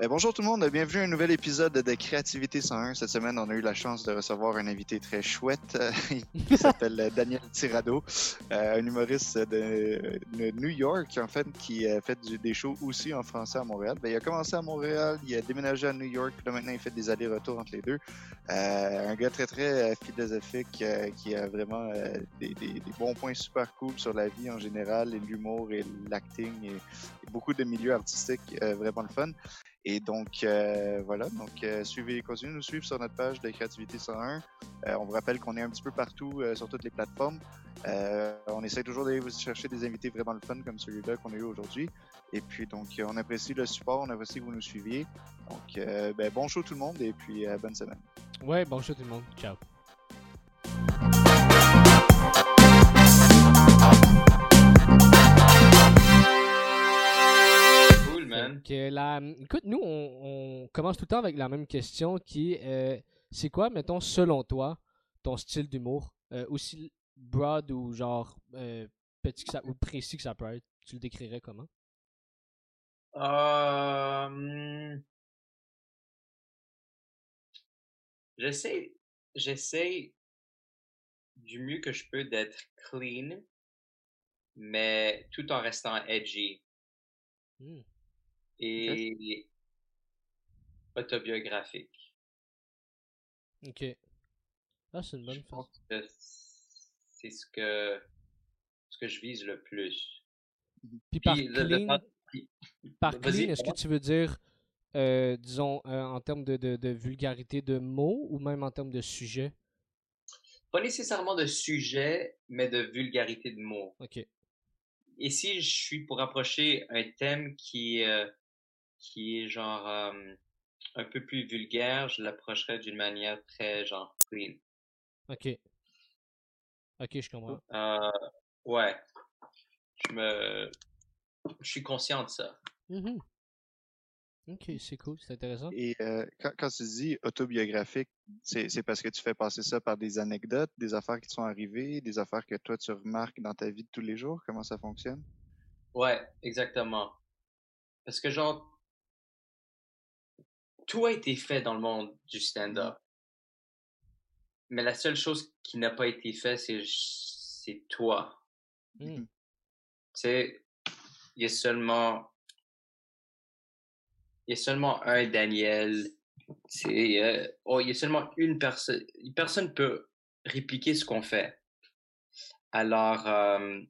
Ben, bonjour tout le monde, bienvenue à un nouvel épisode de Créativité 101. Cette semaine, on a eu la chance de recevoir un invité très chouette qui s'appelle Daniel Tirado, euh, un humoriste de, New York, en fait, qui fait des shows aussi en français à Montréal. Ben, il a commencé à Montréal, il a déménagé à New York, là maintenant il fait des allers-retours entre les deux. Euh, un gars très très philosophique euh, qui a vraiment des, bons points super cool sur la vie en général, et l'humour et l'acting et, beaucoup de milieux artistiques vraiment le fun. Et donc, euh, voilà, donc euh, suivez, continuez de nous suivre sur notre page de Créativité 101. Euh, on vous rappelle qu'on est un petit peu partout sur toutes les plateformes. on essaie toujours d'aller vous chercher des invités vraiment le fun comme celui-là qu'on a eu aujourd'hui. Et puis, donc, on apprécie le support, on apprécie que vous nous suiviez. Donc, ben, bon show tout le monde et puis bonne semaine. Ouais, bon show tout le monde. Ciao. Écoute, nous, on, commence tout le temps avec la même question qui est euh, c'est quoi, mettons, selon toi, ton style d'humour euh, Aussi broad ou genre euh, petit que ça, ou précis que ça peut être? Tu le décrirais comment? J'essaie, j'essaie du mieux que je peux d'être clean, mais tout en restant edgy. Hmm et autobiographique. Ok. Ah, c'est une bonne chose. C'est ce que, ce que je vise le plus. Puis par clean, par clean est-ce que tu veux dire, euh, disons, euh, en termes de, de, de, vulgarité de mots ou même en termes de sujet? Pas nécessairement de sujet, mais de vulgarité de mots. OK. Et si je suis pour approcher un thème qui, euh, qui est genre euh, un peu plus vulgaire, je l'approcherais d'une manière très genre clean. Ok. Ok, je comprends. Euh, ouais. Je me. Je suis conscient de ça. Mm-hmm. Ok, c'est cool, c'est intéressant. Et euh, quand, quand, tu dis autobiographique, c'est parce que tu fais passer ça par des anecdotes, des affaires qui te sont arrivées, des affaires que toi tu remarques dans ta vie de tous les jours? Comment ça fonctionne? Ouais, exactement. Parce que genre, tout a été fait dans le monde du stand-up. Mais la seule chose qui n'a pas été fait, c'est, c'est toi. Hmm. Tu sais, il y a seulement, il y a seulement un Daniel. C'est, euh, oh, il y a seulement une personne. Personne peut répliquer ce qu'on fait. Alors, euh,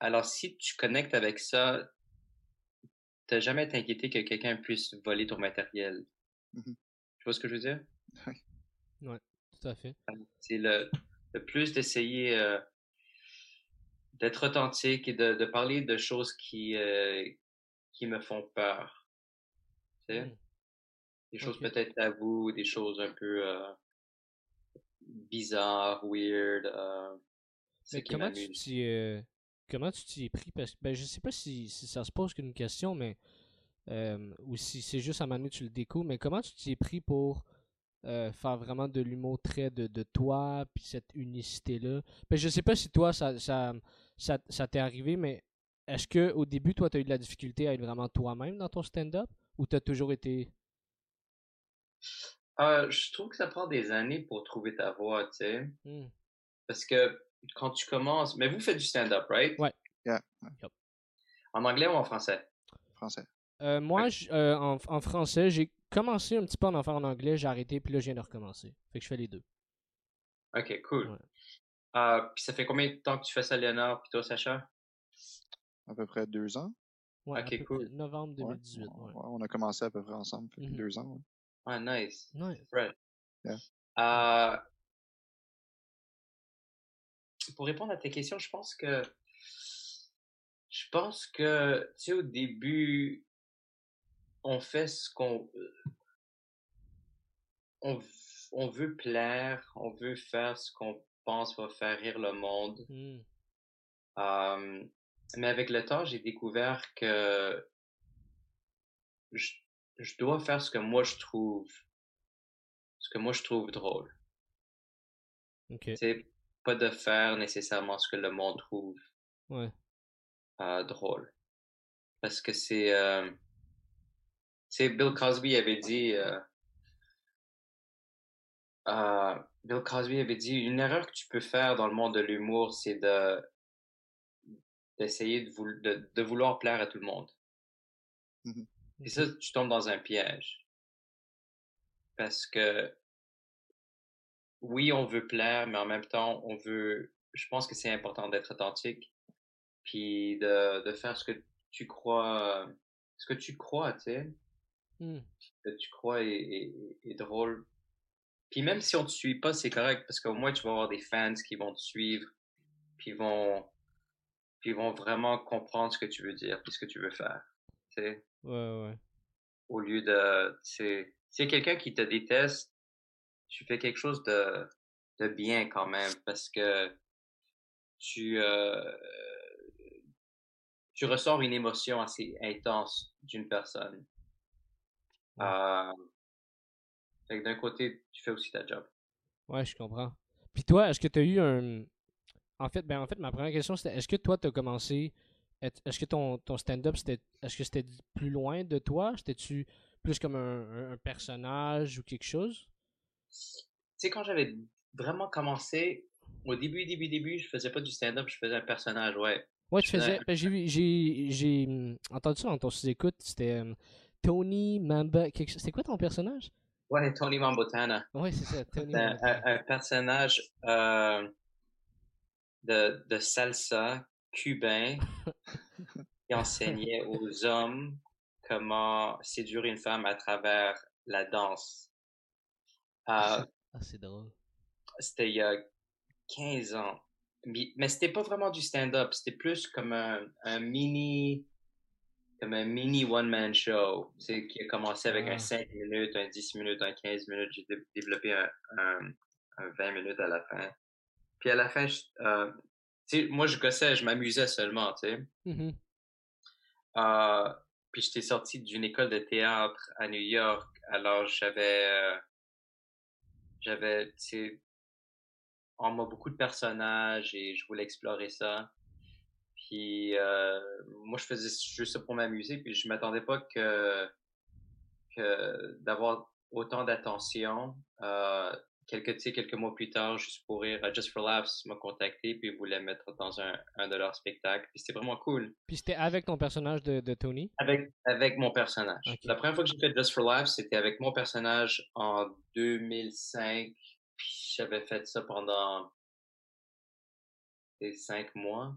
alors si tu connectes avec ça, t'as jamais été inquiété que quelqu'un puisse voler ton matériel. Mmh tu vois ce que je veux dire? Oui. Ouais, tout à fait. C'est le, le plus d'essayer euh, d'être authentique et de, de, parler de choses qui, euh, qui me font peur. Tu sais? Mmh. Des choses peut-être à vous, des choses un peu euh, bizarres, weird. Mais comment tu comment tu t'y es pris? Parce que ben, je sais pas si, si ça se pose qu'une question, mais euh, ou si c'est juste à un moment donné tu le découvres, mais comment tu t'y es pris pour euh, faire vraiment de l'humour très de, de toi, puis cette unicité-là? Ben, je sais pas si toi, ça, ça, ça, ça t'est arrivé, mais est-ce que au début, toi, tu as eu de la difficulté à être vraiment toi-même dans ton stand-up, ou tu as toujours été... Euh, je trouve que ça prend des années pour trouver ta voix, tu sais. Hmm. Parce que quand tu commences. Mais vous faites du stand-up, right? Ouais. En anglais ou en français? Français. Euh, moi, euh, en, français, j'ai commencé un petit peu en faire en anglais, j'ai arrêté, puis là, je viens de recommencer. Fait que je fais les deux. Ok, cool. Euh, puis ça fait combien de temps que tu fais ça, Léonard, puis toi, Sacha? À peu près deux ans. Ouais, ok, cool. Novembre 2018. on a commencé à peu près ensemble, fait mm-hmm. deux ans. Ouais, nice. Nice. Right. Pour répondre à tes questions, je pense que je pense que tu sais au début on fait ce qu'on on, on, veut plaire, on veut faire ce qu'on pense va faire rire le monde. Mmh. mais avec le temps, j'ai découvert que je, je dois faire ce que moi je trouve ce que moi je trouve drôle. C'est pas de faire nécessairement ce que le monde trouve ouais. euh, drôle. Parce que c'est euh, sais, Bill Cosby avait dit, euh, Bill Cosby avait dit, une erreur que tu peux faire dans le monde de l'humour, c'est de d'essayer de, de, vouloir plaire à tout le monde. Mmh Et ça, tu tombes dans un piège. Parce que, oui, on veut plaire, mais en même temps, on veut, je pense que c'est important d'être authentique, puis de, de faire ce que tu crois, ce que tu crois, tu sais. Mmh. Ce que tu crois est, est, drôle. Puis même si on te suit pas, c'est correct, parce qu'au moins tu vas avoir des fans qui vont te suivre, puis vont, puis vont vraiment comprendre ce que tu veux dire, puis ce que tu veux faire. Tu sais. Ouais, ouais. Au lieu de, c'est, quelqu'un qui te déteste, tu fais quelque chose de, de bien quand même, parce que tu, euh, tu ressors une émotion assez intense d'une personne. Euh, d'un côté, tu fais aussi ta job. Ouais, je comprends. Puis toi, est-ce que tu as eu un. En fait, ben en fait, ma première question c'était est-ce que toi tu as commencé. Est-ce que ton, ton stand-up c'était. Est-ce que c'était plus loin de toi? C'était-tu plus comme un, un, personnage ou quelque chose? Tu sais, quand j'avais vraiment commencé, au début, début, début, je faisais pas du stand-up, je faisais un personnage, ouais. Ouais, tu faisais. Ben, j'ai hum, entendu ça dans ton sous-écoute. C'était hum, Tony Mamba. C'était quoi ton personnage? Ouais, Tony Mambotana. Ouais, c'est ça, Tony un, un, personnage euh, de, de salsa cubain qui enseignait aux hommes comment séduire une femme à travers la danse. Euh, ah, c'est drôle. C'était il y a 15 ans mais c'était pas vraiment du stand-up, c'était plus comme un, un, mini comme un mini one-man show, c'est qui a commencé avec un 5 ah. minutes, un 10 minutes, un 15 minutes, j'ai développé un, un, 20 minutes à la fin. Puis à la fin, euh, moi je gossais, je m'amusais seulement, tu sais. Mm-hmm. euh, puis j'étais sorti d'une école de théâtre à New York, alors j'avais euh, j'avais, on m'a beaucoup de personnages et je voulais explorer ça. Puis euh, moi, je faisais juste ça pour m'amuser, puis je m'attendais pas que, que d'avoir autant d'attention. Euh, quelques, quelques mois plus tard, juste pour rire, Just for Laughs m'a contacté puis voulait mettre dans un, un de leurs spectacles. Puis c'était vraiment cool. Puis c'était avec ton personnage de, de, Tony? Avec, avec mon personnage. La première fois que j'ai fait Just for Laughs, c'était avec mon personnage en 2005 puis j'avais fait ça pendant cinq mois.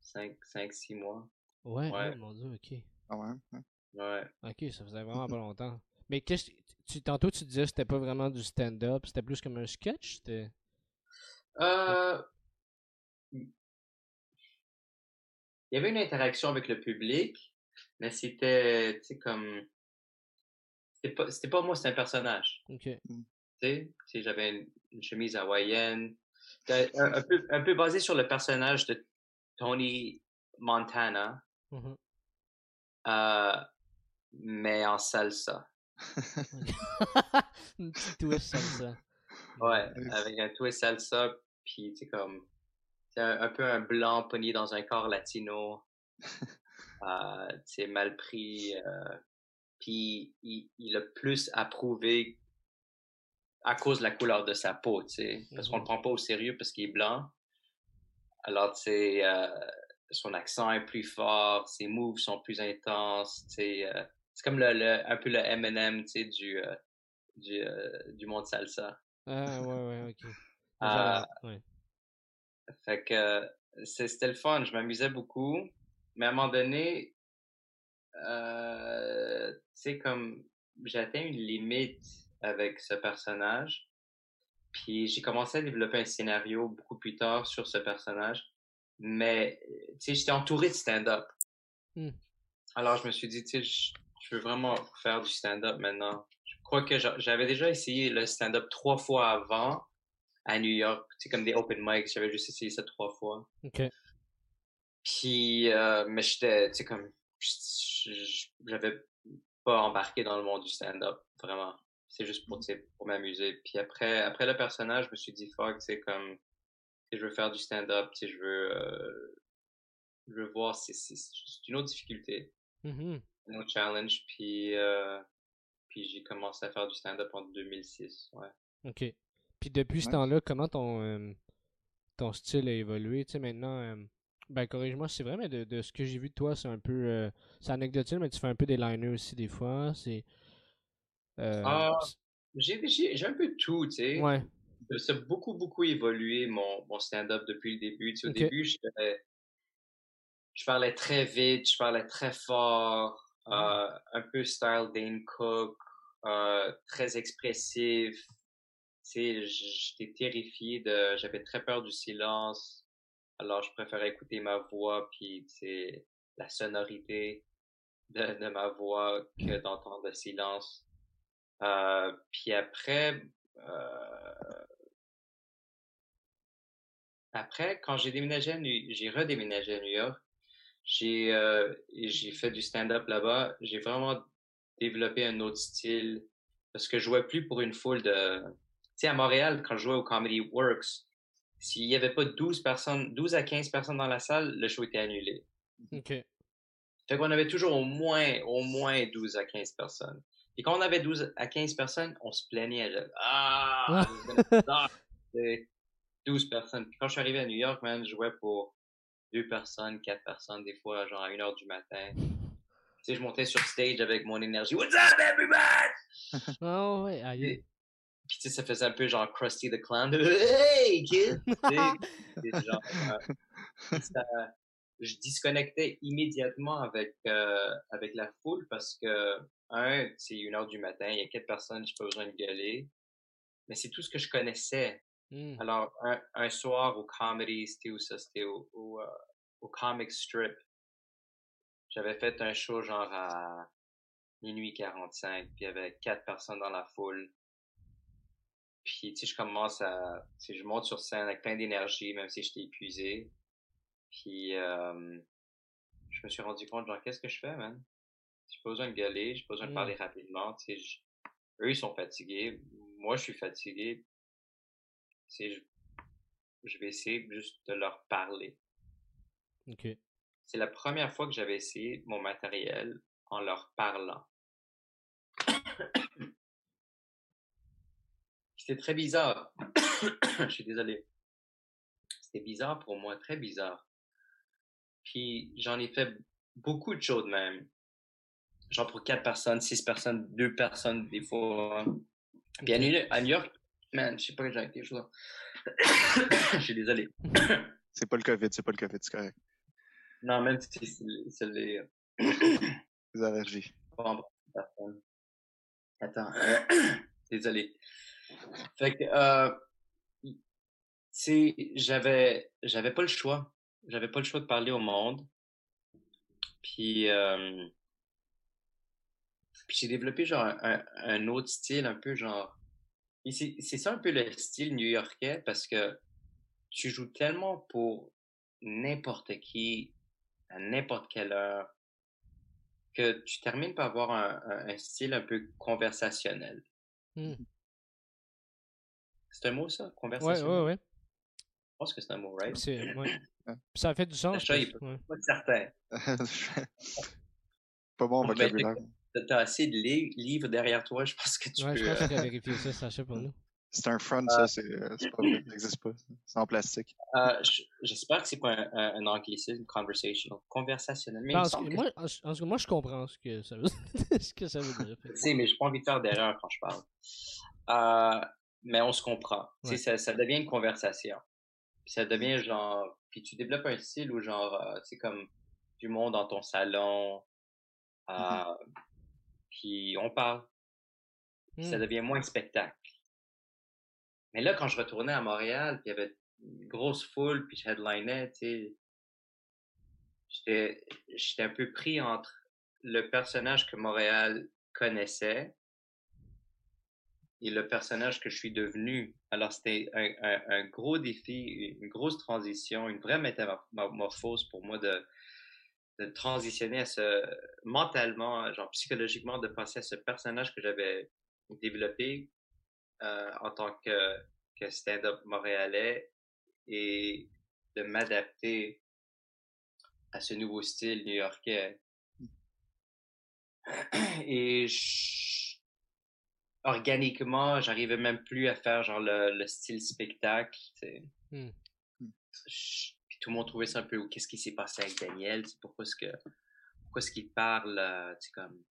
Cinq, cinq, six mois. Ouais, ouais. Oh mon dieu, ok. Ah ouais? Ouais. Ok, ça faisait vraiment pas longtemps. Mais qu'est-ce tu tantôt tu disais que c'était pas vraiment du stand-up, c'était plus comme un sketch? C'était. Euh. Il y avait une interaction avec le public, mais c'était, tu sais, comme. C'était pas, c'était pas moi, c'était un personnage. Ok. Mm. Tu sais, j'avais une, chemise hawaïenne. Un, peu, un peu basé sur le personnage de Tony Montana. Mm-hmm. euh, mais en salsa. Un petit twist salsa. Ouais, avec un twist salsa, puis tu comme. C'est un, peu un blanc pogné dans un corps latino. euh, c'est mal pris. Euh, puis il, il a plus approuvé à cause de la couleur de sa peau, tu sais. Parce qu'on le prend pas au sérieux parce qu'il est blanc. Alors, tu sais, euh, son accent est plus fort, ses moves sont plus intenses, tu sais. Euh, c'est comme le, un peu le M&M, tu sais, du, euh, du, du monde salsa. Ah, ouais, ouais, ok. ouais. Fait que c'était le fun, je m'amusais beaucoup. Mais à un moment donné, tu sais, comme j'atteins une limite avec ce personnage. Puis j'ai commencé à développer un scénario beaucoup plus tard sur ce personnage. Mais, tu sais, j'étais entouré de stand-up. Hmm. Alors je me suis dit, tu sais, je, veux vraiment faire du stand-up maintenant. Je crois que j'avais déjà essayé le stand-up trois fois avant à New York. C'est comme des open mics. J'avais juste essayé ça trois fois. OK. Puis, euh, mais j'étais, tu sais, comme, j'avais pas embarqué dans le monde du stand-up, vraiment. C'est juste pour, pour m'amuser. Puis après, après le personnage, je me suis dit, fuck, c'est comme, je veux faire du stand-up, je veux, euh, je veux voir, c'est une autre difficulté, mmh un autre challenge. Puis, euh, Puis j'ai commencé à faire du stand-up en 2006. Ouais. Ok. Puis depuis ce temps-là, comment ton, euh, ton style a évolué? Tu sais, maintenant, euh, ben corrige-moi si c'est vrai, mais de, ce que j'ai vu de toi, c'est un peu. Euh, c'est anecdotique, mais tu fais un peu des liners aussi des fois. C'est. Ah, j'ai un peu tout, tu sais. Ouais. Ça a beaucoup, beaucoup évolué mon, mon stand-up depuis le début. Tu sais, Au début, je, je parlais très vite, je parlais très fort. Euh, un peu style Dane Cook, euh, très expressif. J'étais terrifié de, j'avais très peur du silence. Alors, je préférais écouter ma voix puis la sonorité de, de ma voix que d'entendre le silence. Euh, puis après, après, quand j'ai déménagé, j'ai redéménagé à New York, j'ai euh, j'ai fait du stand-up là-bas. J'ai vraiment développé un autre style parce que je jouais plus pour une foule de... Tu sais, à Montréal, quand je jouais au Comedy Works, s'il n'y avait pas 12 personnes, 12 à 15 personnes dans la salle, le show était annulé. OK. Fait qu'on avait toujours au moins, au moins 12 à 15 personnes. Et quand on avait 12 à 15 personnes, on se plaignait. ah! 12 personnes. Puis quand je suis arrivé à New York, man, je jouais pour deux personnes, quatre personnes, des fois, genre à une heure du matin. Tu sais, je montais sur stage avec mon énergie. What's up, everybody? Oh, ouais, aïe. Puis, tu sais, ça faisait un peu genre Krusty the Clown. Hey, kid! genre, euh, je disconnectais immédiatement avec, euh, avec la foule parce que, un, c'est une heure du matin, il y a quatre personnes, j'ai pas besoin de gueuler. Mais c'est tout ce que je connaissais. Hmm. Alors, un, un, soir au comedy, c'était où ça? C'était au, au, euh, au, comic strip. J'avais fait un show genre à minuit 45, puis il y avait quatre personnes dans la foule. Puis, tu sais, je commence à... Tu je monte sur scène avec plein d'énergie, même si j'étais épuisé. Puis, euh, je me suis rendu compte, genre, qu'est-ce que je fais, man? J'ai pas besoin de gueuler, j'ai pas besoin de parler hmm. rapidement, tu sais. Eux, ils sont fatigués. Moi, je suis fatigué je, je vais essayer juste de leur parler. OK. C'est la première fois que j'avais essayé mon matériel en leur parlant. C'était très bizarre. je suis désolé. C'était bizarre pour moi, très bizarre. Puis j'en ai fait beaucoup de choses même. Genre pour quatre personnes, six personnes, deux personnes des fois. Puis à New York, Man, je sais pas que j'ai quelque chose. Je suis désolé. c'est pas le COVID, c'est pas le COVID, c'est correct. Non, même si c'est les. les allergies. Attends. désolé. Fait que, euh, j'avais, j'avais pas le choix. J'avais pas le choix de parler au monde. Puis, euh, puis j'ai développé genre un, un autre style, un peu genre c'est ça un peu le style new-yorkais parce que tu joues tellement pour n'importe qui, à n'importe quelle heure, que tu termines par avoir un, style un peu conversationnel. Mmh. C'est un mot, ça? Conversationnel? Ouais, ouais, ouais. Je pense que c'est un mot, right? Ça fait du sens. Je suis pas certain. pas bon vocabulaire. T'as assez de livres derrière toi, je pense que tu ouais, peux. je pense que tu as vérifié ça, Sacha, pour nous. C'est un front, ça, c'est euh, pas vrai, ça n'existe pas. C'est en plastique. Euh, J'espère que c'est pas un, un, anglicisme, conversational, conversationnel. Mais moi, en, en, moi, je comprends ce que ça veut, ce que ça veut dire. tu sais, mais j'ai pas envie de faire d'erreur quand je parle. Euh, mais on se comprend. Ouais. Ça, ça devient une conversation. Puis ça devient genre. Puis tu développes un style où genre, c'est euh, comme du monde dans ton salon. Euh, mm-hmm puis on parle. Ça mmh. devient moins spectacle. Mais là, quand je retournais à Montréal, puis il y avait une grosse foule, puis je headlinais, tu sais, j'étais un peu pris entre le personnage que Montréal connaissait et le personnage que je suis devenu. Alors, c'était un, un, gros défi, une grosse transition, une vraie métamorphose pour moi de, de transitionner à ce mentalement, genre psychologiquement, de passer à ce personnage que j'avais développé euh, en tant que, que stand-up montréalais et de m'adapter à ce nouveau style new-yorkais. Et organiquement, j'arrivais même plus à faire genre le, le style spectacle. Hmm. Tout le monde trouvait ça un peu qu'est-ce qui s'est passé avec Daniel, pourquoi est-ce que pourquoi est-ce qu'il parle, euh, comme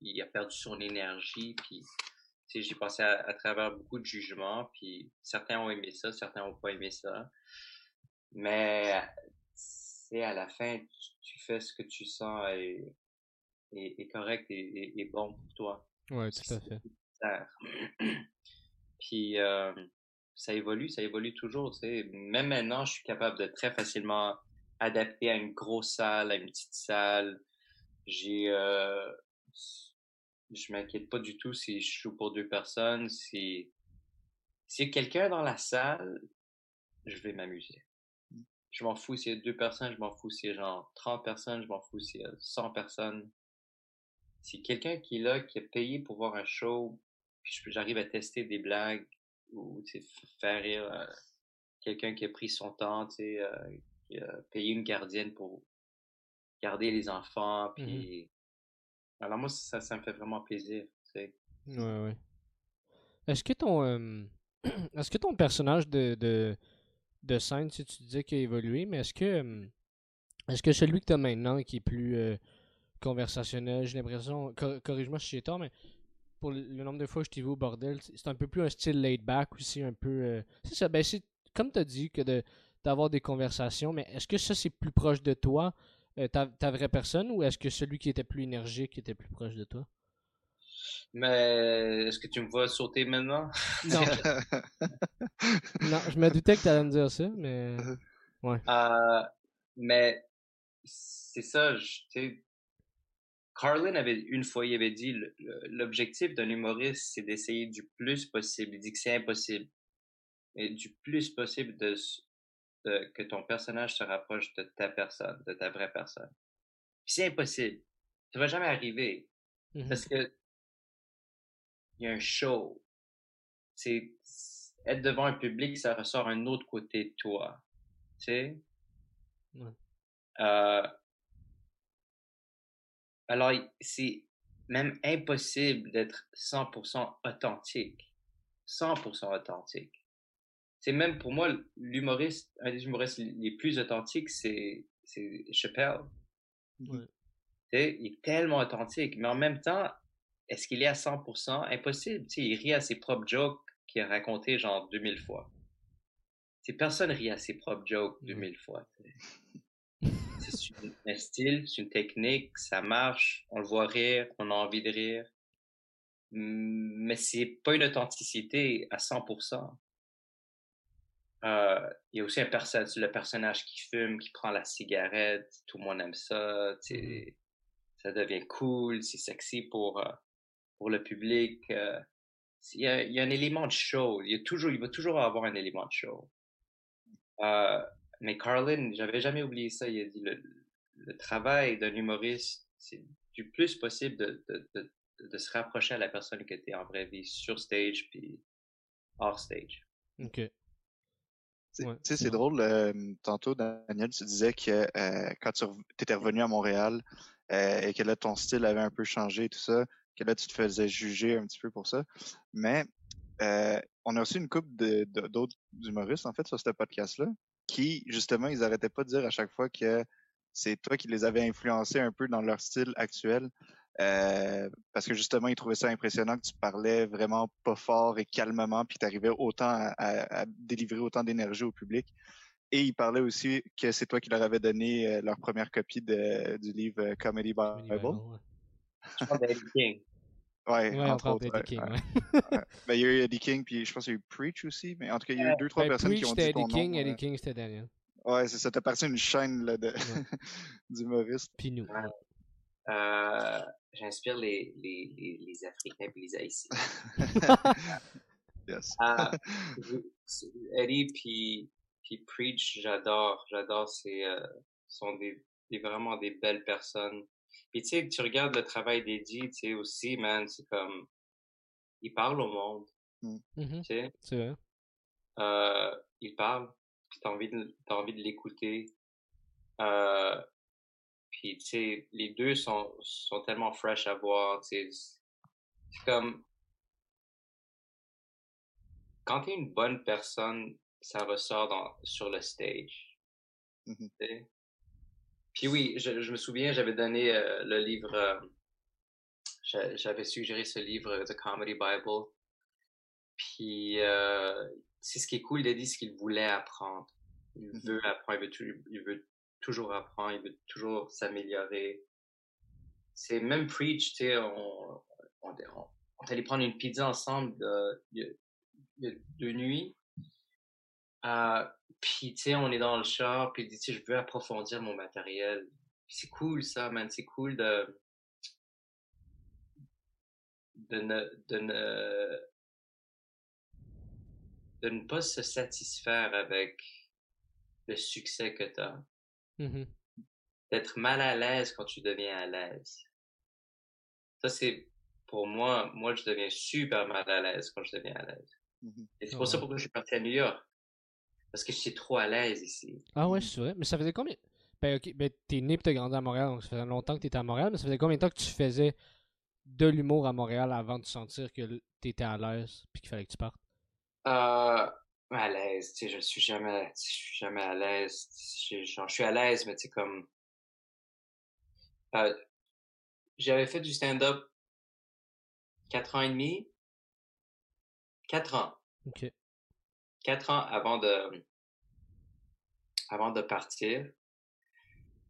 il a perdu son énergie, puis j'ai passé à, travers beaucoup de jugements, puis certains ont aimé ça, certains n'ont pas aimé ça. Mais c'est à la fin, tu, fais ce que tu sens est, est, correct et, bon pour toi. Ouais, tout à fait. Puis euh, ça évolue, ça évolue toujours. Tu sais. Même maintenant, je suis capable de très facilement adapter à une grosse salle, à une petite salle. J'ai euh, je m'inquiète pas du tout si je joue pour deux personnes. Si s'il y a quelqu'un dans la salle, je vais m'amuser. Je m'en fous s'il y a deux personnes, je m'en fous s'il y a genre 30 personnes, je m'en fous s'il y a 100 personnes. Si quelqu'un qui est là, qui a payé pour voir un show, puis j'arrive à tester des blagues ou faire rire euh, quelqu'un qui a pris son temps, tu euh, qui a payé une gardienne pour garder les enfants, mmh puis alors moi, ça, ça me fait vraiment plaisir. Ouais, ouais. Est-ce que ton est-ce que ton personnage de, de, de scène, si tu disais qu'il a évolué, mais est-ce que est-ce que celui que tu as maintenant qui est plus conversationnel, j'ai l'impression, corrige-moi si j'ai tort, mais pour le, nombre de fois que je t'ai vu au bordel, c'est un peu plus un style laid back aussi, un peu. Euh, c'est ça, ben c'est comme tu as dit que de d'avoir des conversations, mais est-ce que ça c'est plus proche de toi euh, ta, vraie personne ou est-ce que celui qui était plus énergique était plus proche de toi? Mais est-ce que tu me vois sauter maintenant? Non. non, je me doutais que tu allais me dire ça, mais. Ouais. Euh, mais c'est ça, tu sais. Carlin avait une fois, il avait dit l'objectif d'un humoriste, c'est d'essayer du plus possible. Il dit que c'est impossible. Mais du plus possible de que ton personnage se rapproche de ta personne, de ta vraie personne. c'est impossible. Ça va jamais arriver. Mmh Parce que il y a un show. C'est être devant un public, ça ressort un autre côté de toi. Tu sais? Euh, alors, c'est même impossible d'être 100% authentique. 100% authentique c'est même pour moi l'humoriste, un des humoristes les plus authentiques, c'est c'est Chappelle. Ouais. Il est tellement authentique, mais en même temps, est-ce qu'il est à 100% impossible sais, Il rit à ses propres jokes qu'il a raconté genre 2000 fois. T'sais, personne rit à ses propres jokes 2000 fois. C'est un style, c'est une technique, ça marche, on le voit rire, on a envie de rire. Mais c'est pas une authenticité à 100%. Euh, il y a aussi un le personnage qui fume, qui prend la cigarette, tout le monde aime ça, mmh ça devient cool, c'est sexy pour, euh, pour le public. Euh, il, y a, il, y a, un élément de show, il, y a toujours, il va toujours avoir un élément de show. Mais Carlin, j'avais jamais oublié ça, il a dit le, le travail d'un humoriste, c'est du plus possible de, de, de, de, se rapprocher à la personne que tu es en vraie vie, sur stage puis hors stage. OK. Tu sais, c'est drôle. Euh, tantôt, Daniel, tu disais que euh, quand tu étais revenu à Montréal euh, et que là, ton style avait un peu changé et tout ça, que là, tu te faisais juger un petit peu pour ça. Mais on a aussi une couple d'autres humoristes, en fait, sur ce podcast-là, qui, justement, ils arrêtaient pas de dire à chaque fois que c'est toi qui les avais influencés un peu dans leur style actuel. Euh, parce que justement, il trouvait ça impressionnant que tu parlais vraiment pas fort et calmement, puis tu arrivais autant à, délivrer autant d'énergie au public. Et il parlait aussi que c'est toi qui leur avais donné euh, leur première copie de, du livre euh, Comedy Bible. Parle d'Eddie Ouais, entre autres. Eddie King, ben, il y a eu Eddie King, puis je pense qu'il y a eu Preach aussi, mais en tout cas, il y a eu deux, trois ben, personnes qui ont dit ton Eddie King, Eddie King, c'était Daniel. Ouais, c'est ça. T'as parti une chaîne là, d'humoristes. Puis nous. Euh, j'inspire les, les, les, les, Africains et les Haïtiens. yes. Ah, Eddie puis, puis Preach, j'adore. J'adore. C'est euh, sont des, des, vraiment des belles personnes. Puis tu sais, tu regardes le travail d'Eddie, tu sais aussi, man, c'est comme il parle au monde. Mm. Mm-hmm. Tu sais. C'est vrai. Euh, il parle. Puis t'as envie de t'as envie de l'écouter. Euh, puis, tu sais, les deux sont, sont tellement fresh à voir. C'est comme. quand tu es une bonne personne, ça ressort dans, sur le stage. Mm-hmm. Puis oui, je, je me souviens, j'avais donné euh, le livre, euh, j'avais suggéré ce livre, The Comedy Bible. Puis euh, c'est ce qui est cool d'Eddie, ce qu'il voulait apprendre. Il mm-hmm. veut apprendre, il veut, il veut toujours apprendre, il veut toujours s'améliorer. C'est même Preach, tu sais, on, on, on, est allé prendre une pizza ensemble de, de, de nuit. Euh, puis, tu sais, on est dans le char, puis tu sais, je veux approfondir mon matériel. C'est cool, ça, man. C'est cool de... De ne, de ne... De ne pas se satisfaire avec le succès que tu as. Mmh D'être mal à l'aise quand tu deviens à l'aise. Ça, c'est pour moi, moi, je deviens super mal à l'aise quand je deviens à l'aise. Mmh Et c'est pour ça pourquoi je suis parti à New York. Parce que je suis trop à l'aise ici. Ah ouais, c'est vrai. Mais ça faisait combien? Ben, ok, ben, t'es né et t'es grandi à Montréal, donc ça faisait longtemps que t'étais à Montréal, mais ça faisait combien de temps que tu faisais de l'humour à Montréal avant de sentir que t'étais à l'aise puis qu'il fallait que tu partes? Euh. À l'aise, tu sais, je suis jamais, je suis jamais à l'aise. Je, je suis à l'aise, mais tu sais, comme. Euh, J'avais fait du stand-up 4 ans et demi. 4 ans. OK quatre ans avant de, avant de partir,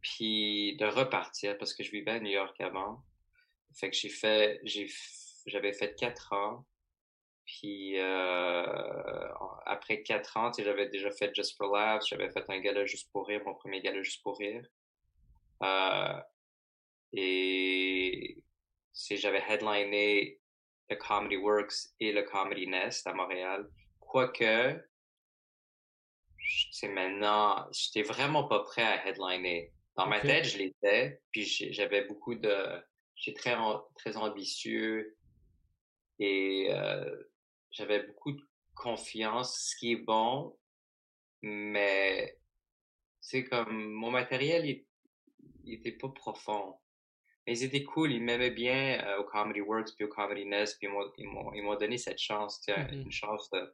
puis de repartir parce que je vivais à New York avant. Fait que j'ai fait, j'ai, j'avais fait quatre ans. Puis euh, après quatre ans, j'avais déjà fait Just for Laughs, j'avais fait un gala juste pour rire, mon premier gala juste pour rire. Euh, et j'avais headliné le Comedy Works et le Comedy Nest à Montréal. Quoique, c'est maintenant, j'étais vraiment pas prêt à headliner. Dans ma tête, je l'étais, puis j'avais beaucoup de, j'étais très, très ambitieux et euh, j'avais beaucoup de confiance, ce qui est bon, mais c'est comme mon matériel, il, il, était pas profond. Mais ils étaient cool, ils m'aimaient bien euh, au Comedy Works puis au Comedy Nest, puis ils m'ont donné cette chance, mm-hmm. une chance de,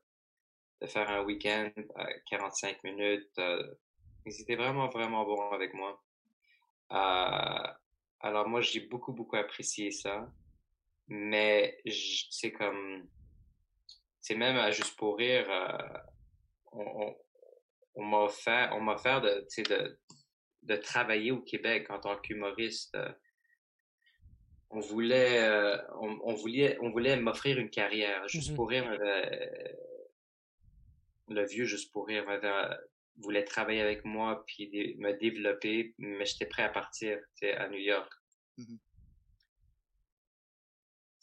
de faire un week-end à 45 minutes. Euh, ils étaient vraiment, vraiment bons avec moi. Euh, alors moi, j'ai beaucoup, beaucoup apprécié ça. Mais c'est comme... C'est même à Juste pour rire, euh, on, on, m'a offert, on m'a offert de, de, de travailler au Québec en tant qu'humoriste. On voulait, on, on, voulait, on voulait m'offrir une carrière. Juste mm-hmm. pour rire, le vieux juste pour rire voulait travailler avec moi puis me développer, mais j'étais prêt à partir à New York. Mm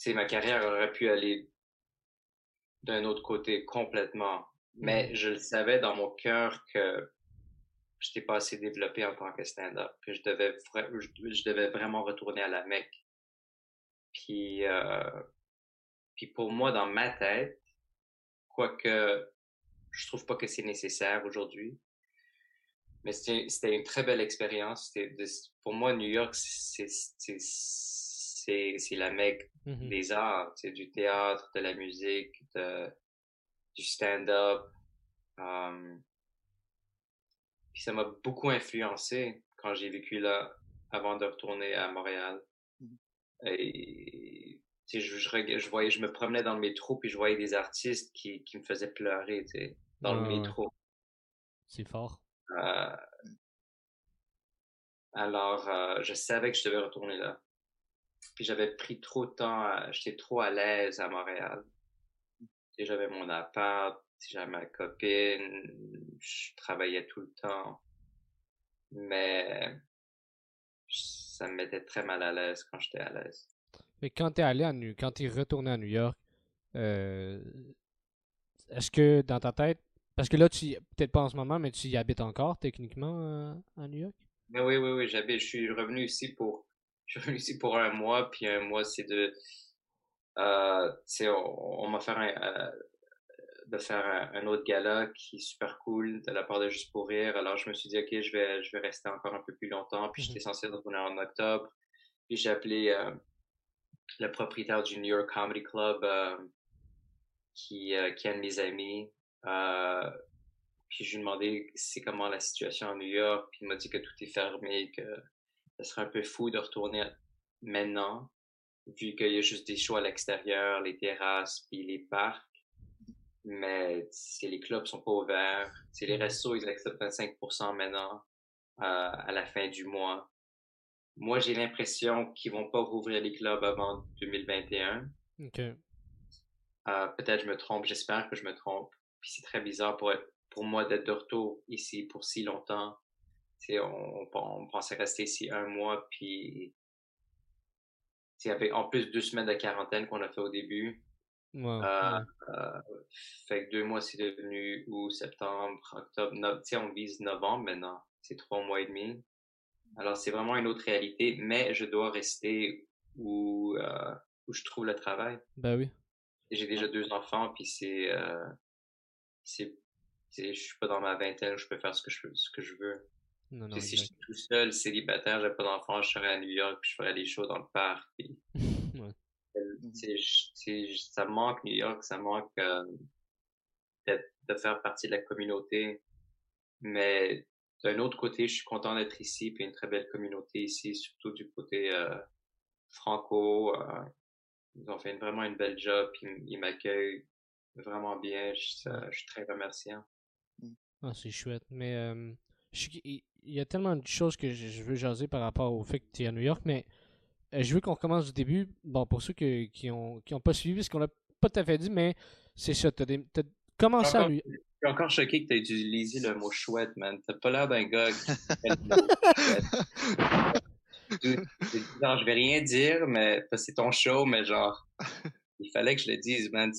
Ma carrière aurait pu aller d'un autre côté complètement, mais mm-hmm. je le savais dans mon cœur que je n'étais pas assez développé en tant que stand-up, que je devais, je, devais vraiment retourner à la Mecque. Puis, euh, puis pour moi, dans ma tête, quoique je trouve pas que c'est nécessaire aujourd'hui. Mais c'était une très belle expérience. Pour moi, New York, c'est la mecque mm-hmm. des arts, c'est du théâtre, de la musique, de, du stand-up. Um, puis ça m'a beaucoup influencé quand j'ai vécu là avant de retourner à Montréal. Mm-hmm. Et je, je, je, voyais, je me promenais dans le métro puis je voyais des artistes qui, qui me faisaient pleurer, dans le métro. C'est fort. Euh, alors, euh, je savais que je devais retourner là. Puis j'avais pris trop de temps, j'étais trop à l'aise à Montréal. J'avais mon appart, j'avais ma copine, je travaillais tout le temps. Mais ça me mettait très mal à l'aise quand j'étais à l'aise. Mais quand t'es allé à New quand t'es retourné à New York, euh, est-ce que dans ta tête, parce que là, tu peut-être pas en ce moment, mais tu y habites encore techniquement euh, à New York? Mais oui, oui, oui, j'habite. Je suis revenu ici pour. Je suis revenu ici pour un mois, puis un mois, c'est de. Euh, on, on m'a fait un, euh, de faire un, autre gala qui est super cool de la part de Juste pour rire. Alors je me suis dit ok, je vais je vais rester encore un peu plus longtemps. Puis j'étais mm-hmm. censé retourner en octobre. Puis j'ai appelé euh, le propriétaire du New York Comedy Club qui, qui est un de mes amis. Euh, puis je lui ai demandé c'est comment la situation à New York. Puis il m'a dit que tout est fermé, que ce serait un peu fou de retourner maintenant, vu qu'il y a juste des shows à l'extérieur, les terrasses, puis les parcs. Mais si les clubs sont pas ouverts, si les restos, ils acceptent 25% maintenant euh, à la fin du mois. Moi, j'ai l'impression qu'ils vont pas rouvrir les clubs avant 2021. OK. Euh, peut-être je me trompe, j'espère que je me trompe. Puis c'est très bizarre pour, pour moi d'être de retour ici pour si longtemps. On, on, on, pensait rester ici un mois, puis avec en plus deux semaines de quarantaine qu'on a fait au début. euh, euh, fait que deux mois, c'est devenu août, septembre, octobre. No, on vise novembre maintenant. C'est trois mois et demi. Alors, c'est vraiment une autre réalité, mais je dois rester où, euh, où je trouve le travail. Ben oui. J'ai déjà deux enfants, puis c'est, c'est, je suis pas dans ma vingtaine où je peux faire ce que je, ce que je veux. Non, non, si j'étais tout seul, célibataire, j'avais pas d'enfants, je serais à New York, puis je ferais des shows dans le parc. Puis... ouais. ça manque New York, ça manque euh, de faire partie de la communauté. Mais d'un autre côté, je suis content d'être ici, puis une très belle communauté ici, surtout du côté euh, franco. Euh, ils ont fait vraiment une belle job, puis ils m'accueillent vraiment bien. Je, je, suis très remerciant. Ah, c'est chouette. Mais euh, il y a tellement de choses que je veux jaser par rapport au fait que tu es à New York, mais euh, je veux qu'on recommence du début. Bon, pour ceux qui n'ont qui ont pas suivi, ce qu'on n'a pas tout à fait dit, mais c'est ça. Tu as, commencé à York. Je suis encore choqué que tu aies utilisé le mot chouette, man. T'as pas l'air d'un gars qui genre, je vais rien dire, mais c'est ton show, mais genre, il fallait que je le dise, man.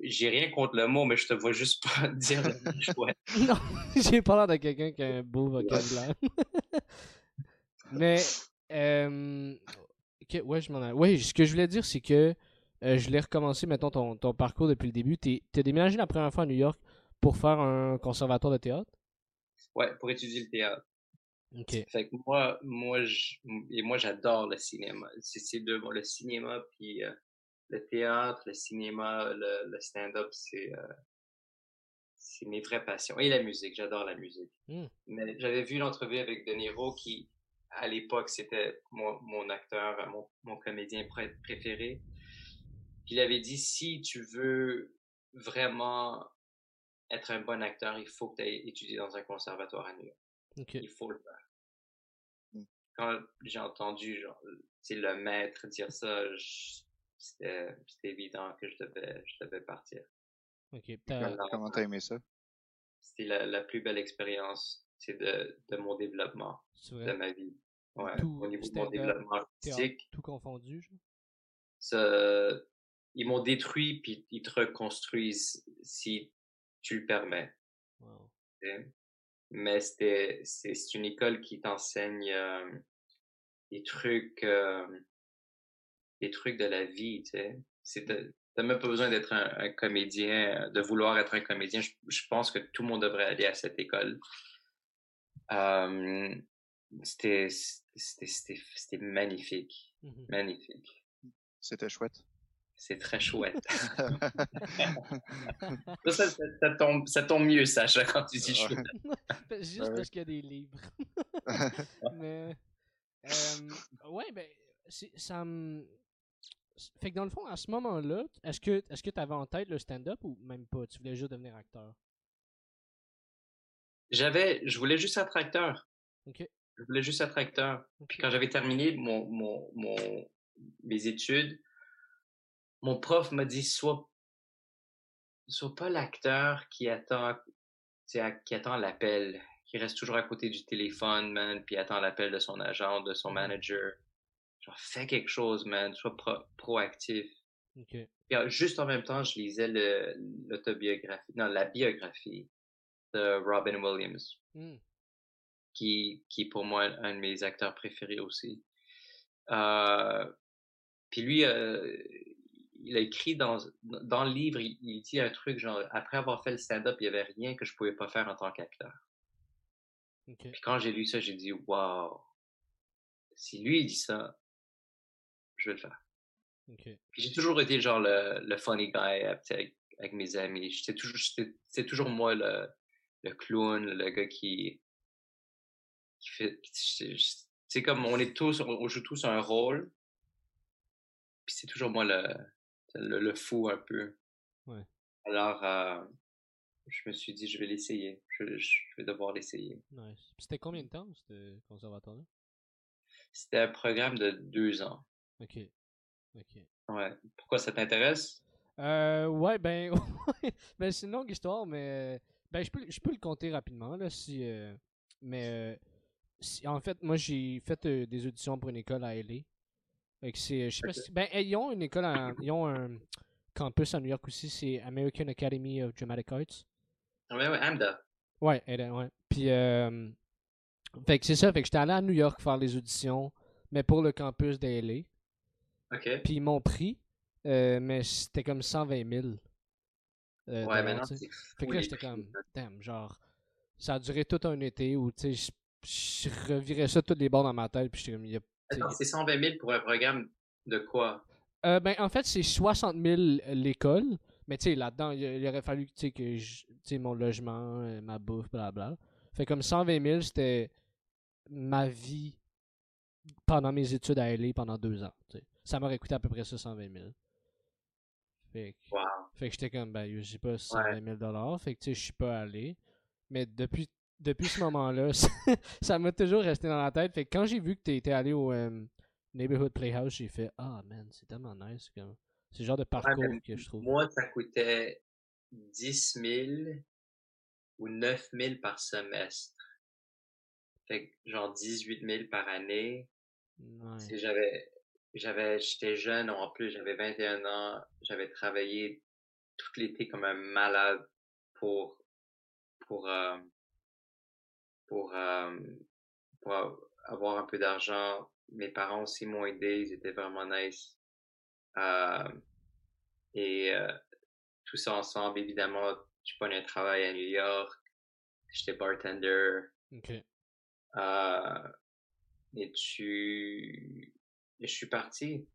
J'ai rien contre le mot, mais je te vois juste pas dire le mot chouette. non, j'ai pas l'air de quelqu'un qui a un beau vocabulaire. mais, euh, ouais, je m'en Ouais, ce que je voulais dire, c'est que euh, je l'ai recommencé, mettons, ton, ton parcours depuis le début. Tu es déménagé la première fois à New York pour faire un conservatoire de théâtre? Ouais, pour étudier le théâtre. OK. Fait que moi, moi, et moi, j'adore le cinéma. C'est deux le cinéma puis euh, le théâtre, le cinéma, le, stand-up, c'est euh, c'est mes vraies passions. Et la musique, j'adore la musique. Mais j'avais vu l'entrevue avec De Niro qui, à l'époque, c'était mon, mon acteur, mon, mon comédien préféré il avait dit, si tu veux vraiment être un bon acteur, il faut que tu aies étudié dans un conservatoire à New York. Il faut le faire. Mm. Quand j'ai entendu genre, le maître dire ça, c'était évident que je devais, je devais partir. Comment t'as aimé ça? C'était la, la, plus belle expérience de, de mon développement, de ma vie. Ouais, tout, au niveau de mon développement artistique. Tout confondu, Ça, ils m'ont détruit puis ils te reconstruisent si tu le permets. Mais c'était c'est une école qui t'enseigne euh, des trucs euh, des trucs de la vie, tu sais. T'as même pas besoin d'être un, comédien, de vouloir être un comédien. Je, pense que tout le monde devrait aller à cette école. Euh, c'était c'était magnifique, mmh magnifique. C'était chouette. C'est très chouette. ça, ça, tombe, ça tombe mieux, Sacha, quand tu dis chouette. Juste parce qu'il y a des livres. Mais, euh, ouais, ben, ça me. Fait que dans le fond, à ce moment-là, est-ce que est-ce que tu avais en tête le stand-up ou même pas? Tu voulais juste devenir acteur? J'avais, je voulais juste être acteur. OK. Je voulais juste être acteur. Puis quand j'avais terminé mon, mon, mon, mes études, mon prof m'a dit sois sois pas l'acteur qui attend qui attend l'appel, qui reste toujours à côté du téléphone, man, puis attend l'appel de son agent, de son mmh manager. Genre fais quelque chose, man, sois proactif. Okay. juste en même temps, je lisais l'autobiographie, non, la biographie de Robin Williams, mmh. qui, qui est pour moi un de mes acteurs préférés aussi. Euh, puis lui, euh, il a écrit dans, dans le livre, il, dit un truc genre, après avoir fait le stand-up, il n'y avait rien que je pouvais pas faire en tant qu'acteur. Puis quand j'ai lu ça, j'ai dit, waouh, si lui il dit ça, je vais le faire. J'ai toujours été genre le, le funny guy avec, avec mes amis. J'étais toujours, c'était toujours moi le, le clown, le gars qui, qui fait. C'est comme on est tous, on joue tous un rôle. Puis c'est toujours moi le, le, fou un peu. Ouais. Alors, euh, je me suis dit, je vais l'essayer. Je, vais devoir l'essayer. Nice. C'était combien de temps, ce conservatoire-là? C'était un programme de deux ans. OK. OK. Ouais. Pourquoi ça t'intéresse? Euh, ouais, ben, ben c'est une longue histoire, mais ben, je peux, je peux le compter rapidement, là, si, euh, mais euh, en fait, moi, j'ai fait euh, des auditions pour une école à LA. c'est, je sais pas si, ben, ils ont une école, ils ont un campus à New York aussi, c'est American Academy of Dramatic Arts. Ah ouais, ouais, AMDA. Ouais, ouais. Puis, fait que c'est ça, fait que j'étais allé à New York faire les auditions, mais pour le campus de LA. OK. Puis ils m'ont pris, mais c'était comme 120 000. Euh, ouais, maintenant, c'est Fait que là, j'étais comme, damn, genre, ça a duré tout un été où, tu sais, je revirais ça tous les bords dans ma tête, puis j'étais comme, y a, Attends, c'est 120 000 pour un programme de quoi? Euh, ben, en fait, c'est 60 000 l'école, mais tu sais, là-dedans, il, aurait fallu, tu sais, que, tu sais, mon logement, euh, ma bouffe, blablabla. Fait comme 120 000, c'était ma vie pendant mes études à LA pendant deux ans, sais. Ça m'aurait coûté à peu près ça, 120 000. Fait que, fait que j'étais comme, ben, j'ai pas 120 000 dollars. Fait que, tu sais, je suis pas allé. Mais depuis, depuis ce moment-là, ça m'a toujours resté dans la tête. Fait que quand j'ai vu que tu étais allé au euh, Neighborhood Playhouse, j'ai fait, ah, man, c'est tellement nice. C'est le genre de parcours que je trouve. Moi, ça coûtait 10 000 ou 9 000 par semestre. Fait que, genre 18 000 par année. Si j'avais j'avais, j'étais jeune en plus, j'avais 21 ans, j'avais travaillé tout l'été comme un malade pour, pour, euh, pour, euh, pour avoir un peu d'argent. Mes parents aussi m'ont aidé, ils étaient vraiment nice. Euh, et tout ça ensemble, évidemment, je prenais un travail à New York, j'étais bartender. Okay. Et tu je suis parti.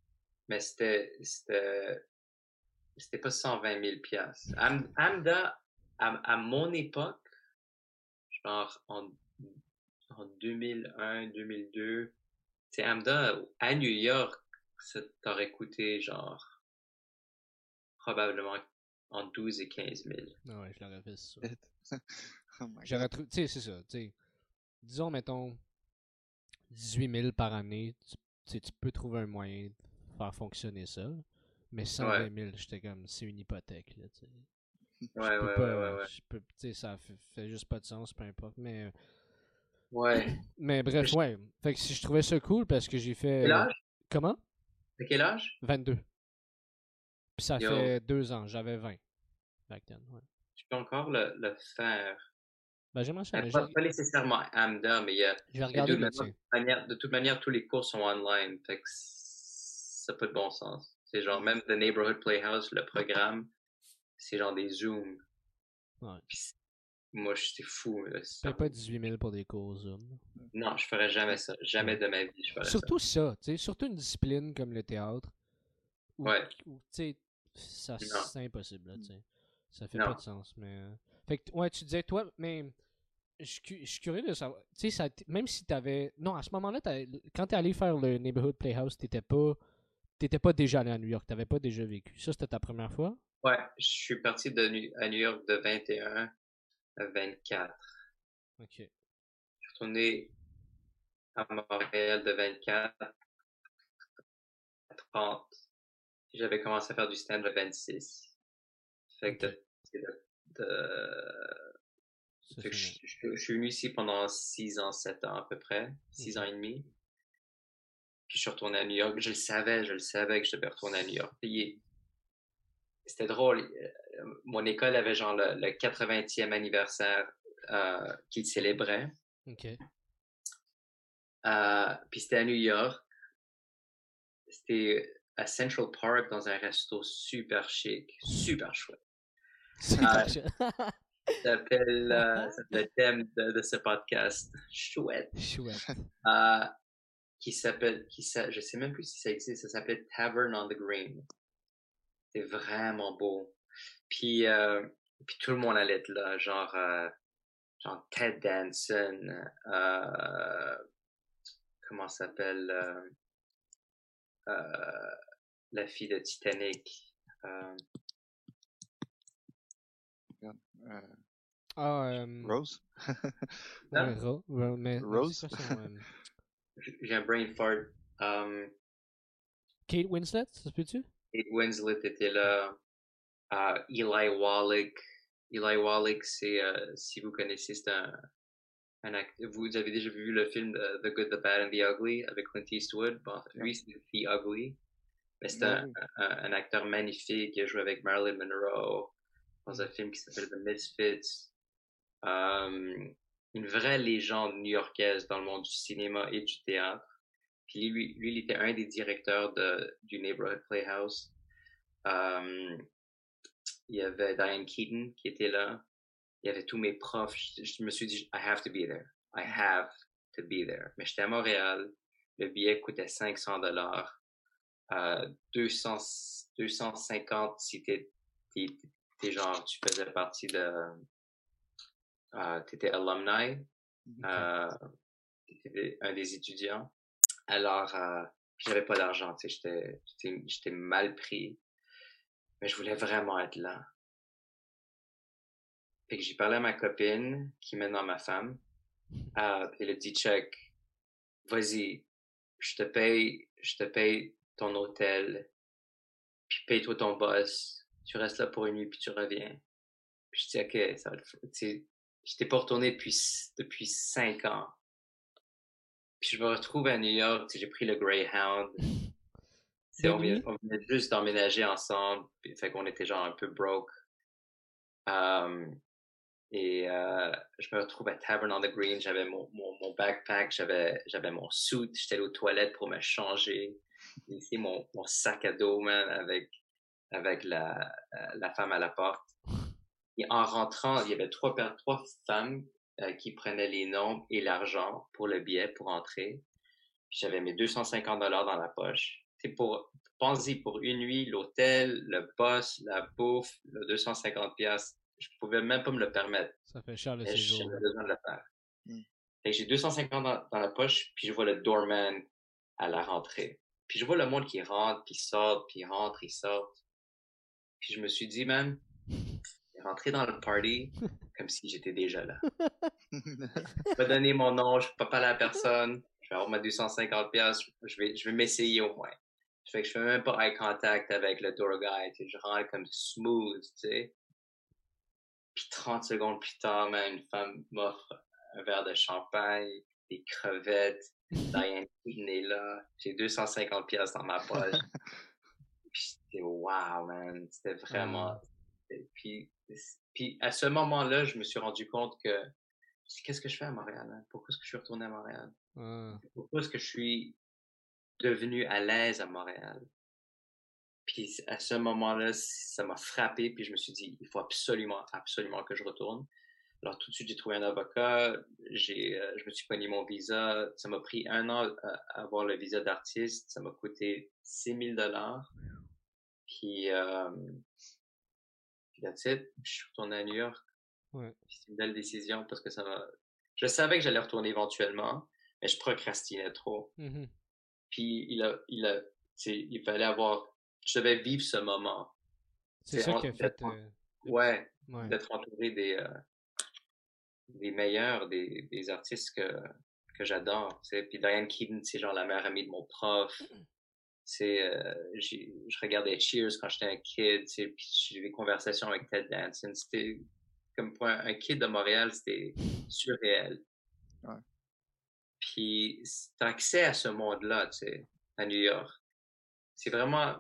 Mais c'était, c'était, c'était pas 120 000 piastres. Amda, à, mon époque, genre en, en 2001, 2002, c'est Amda à New York, ça t'aurait coûté genre probablement entre 12 et 15 000. Ah ouais, je l'aurais fait ça. oh J'aurais trouvé, tu sais, c'est ça, tu sais. Disons, mettons, 18 000 par année, tu peux trouver un moyen de faire fonctionner ça. Mais 120 000, j'étais comme, c'est une hypothèque. Là, ouais, ouais, ouais, ouais, Je peux, ça fait, juste pas de sens, peu importe. Mais, euh, ouais. Mais bref, ouais. Fait que si je trouvais ça cool parce que j'ai fait. Quel âge? Comment? À quel âge? 22. Puis ça fait deux ans, j'avais 20 back then. Ouais. Tu peux encore le, le faire. Ben, j'aimerais ça. Pas, pas, nécessairement AMDA, mais il y a. Je vais regarder de, toute manière, de toute manière, tous les cours sont online. Fait que ça n'a pas de bon sens. C'est genre, même The Neighborhood Playhouse, le programme, c'est genre des Zooms. Ouais. moi, j'étais fou. Là, pas 18 000 pour des cours Zoom. Non, je ferais jamais ça. Jamais de ma vie, je ferais surtout ça. tu sais surtout une discipline comme le théâtre. ouais. tu sais, ça, c'est impossible. Là, ça fait pas de sens. Mais. Fait que, ouais, tu disais, toi, mais je, suis curieux de savoir. Tu sais, même si t'avais. Non, à ce moment-là, quand t'es allé faire le Neighborhood Playhouse, t'étais pas. T'étais pas déjà allé à New York, t'avais pas déjà vécu. Ça, c'était ta première fois? Ouais, je suis parti de à New York de 21 à 24. Ok. Je suis retourné à Montréal de 24 à 30. J'avais commencé à faire du stand de 26. Fait que je, suis venu ici pendant 6 ans, 7 ans à peu près, 6 ans et demi. Puis je suis retourné à New York. Je le savais, je le savais que je devais retourner à New York. C'était drôle. Euh, mon école avait genre le, 80e anniversaire euh, qu'il célébrait. OK. Euh, puis c'était à New York. C'était à Central Park dans un resto super chic, super chouette. Ah, s'appelle euh, le thème de, ce podcast. Chouette. Chouette. Euh, qui s'appelle, qui ça, je sais même plus si ça existe, ça s'appelait Tavern on the Green. C'est vraiment beau. Puis, euh, puis tout le monde allait être là, genre, euh, genre Ted Danson, comment s'appelle la fille de Titanic. Euh, ah, Rose? ouais, Ro mais, Rose? J'ai un brain fart. Um, Kate Winslet, ça se peut-tu? Kate Winslet était là. Uh, Eli Wallach. Eli Wallach, c'est, uh, si vous connaissez, c'est un, un acteur. Vous avez déjà vu le film The Good, The Bad and The Ugly avec Clint Eastwood? Bon, lui, c'est The Ugly. Mais c'est un, un, un, acteur magnifique qui a joué avec Marilyn Monroe dans un film qui s'appelle The Misfits. Um, une vraie légende new-yorkaise dans le monde du cinéma et du théâtre. Puis lui, lui, il était un des directeurs du Neighborhood Playhouse. Um, il y avait Diane Keaton qui était là. Il y avait tous mes profs. Je, me suis dit, I have to be there. I have to be there. Mais j'étais à Montréal. Le billet coûtait 500 dollars. Euh, 200, 250 si t'es, t'es, genre, tu faisais partie de, euh, t'étais alumni, euh, t'étais un des étudiants. Alors, euh, j'avais pas d'argent, tu sais, j'étais, j'étais, j'étais mal pris. Mais je voulais vraiment être là. Fait que j'ai parlé à ma copine, qui est maintenant ma femme. Euh, elle a dit, check, vas-y, je te paye, je te paye ton hôtel, puis paye-toi ton boss. Tu restes là pour une nuit, puis tu reviens. Puis je dis, ok, ça va le faire. J'étais pas retourné depuis, depuis cinq ans. Puis je me retrouve à New York, j'ai pris le Greyhound. On venait, on venait, juste d'emménager ensemble, puis fait qu'on était genre un peu broke. Um, et euh, je me retrouve à Tavern on the Green, j'avais mon, mon, mon, backpack, j'avais, j'avais mon suit, j'étais aux toilettes pour me changer. Ici, mon, mon sac à dos, man, avec, avec la, la femme à la porte. Et en rentrant, il y avait trois, trois femmes euh, qui prenaient les noms et l'argent pour le billet pour entrer. J'avais mes 250 dollars dans la poche. C'est pour, pensez pour une nuit, l'hôtel, le boss, la bouffe, le 250 pièces. Je pouvais même pas me le permettre. Ça fait cher le séjour. J'avais besoin de le faire. Mm. J'ai 250 dans, dans, la poche, puis je vois le doorman à la rentrée. Puis je vois le monde qui rentre, puis sort, puis rentre, il sort. Puis je me suis dit, man, rentrer dans le party comme si j'étais déjà là. je vais donner mon nom, je ne peux pas parler à personne, je vais avoir ma 250 pièces, je vais, je vais m'essayer au moins. Je fais même pas eye contact avec le tour guide, je rentre comme smooth, tu sais. Puis 30 secondes plus tard, une femme m'offre un verre de champagne, des crevettes, Diane est là, j'ai 250 pièces dans ma poche. Puis c'était wow, man, c'était vraiment... Puis puis à ce moment-là, je me suis rendu compte que qu'est-ce que je fais à Montréal? Hein? Pourquoi est-ce que je suis retourné à Montréal? Pourquoi est-ce que je suis devenu à l'aise à Montréal? Puis à ce moment-là, ça m'a frappé, puis je me suis dit, il faut absolument, absolument que je retourne. Alors tout de suite, j'ai trouvé un avocat, j'ai, euh, je me suis pogné mon visa. Ça m'a pris un an à avoir le visa d'artiste. Ça m'a coûté 6000 dollars. Puis euh, that's it. Je suis retourné à New York. Ouais. C'est une belle décision parce que ça m'a. Je savais que j'allais retourner éventuellement, mais je procrastinais trop. Mm-hmm. Puis il a, il a, il fallait avoir. Je devais vivre ce moment. C'est ça qui a fait. Euh... Ouais, ouais. D'être entouré des, euh, des meilleurs, des, des artistes que, que j'adore. Puis Diane Keaton, c'est genre la meilleure amie de mon prof. c'est euh, je regardais Cheers quand j'étais un kid, puis j'ai eu des conversations avec Ted Danson. C'était comme pour un, un, kid de Montréal, c'était surréel. Ouais. Puis t'as accès à ce monde-là, tu sais, à New York. C'est vraiment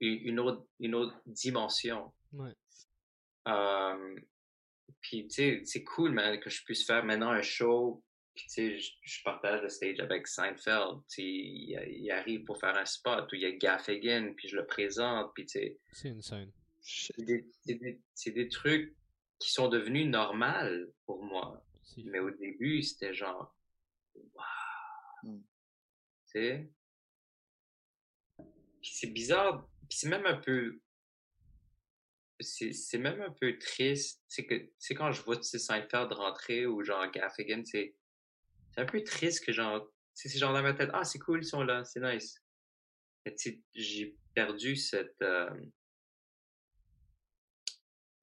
une autre, une autre dimension. Ouais. Um, puis tu sais, c'est cool, man, que je puisse faire maintenant un show puis, tu sais, je, je, partage le stage avec Seinfeld. Tu sais, il, il, arrive pour faire un spot où il y a Gaffigan, puis je le présente, puis tu sais. C'est une scène. C'est des, des, des, trucs qui sont devenus normaux pour moi. Si. Mais au début, c'était genre, waouh. Tu sais? C'est bizarre, puis c'est même un peu c'est même un peu triste. C'est que, c'est quand je vois, tu sais, Seinfeld rentrer ou genre Gaffigan, c'est, c'est un peu triste que genre, c'est genre dans ma tête, ah, c'est cool, ils sont là, c'est nice. Mais tu j'ai perdu cette, euh,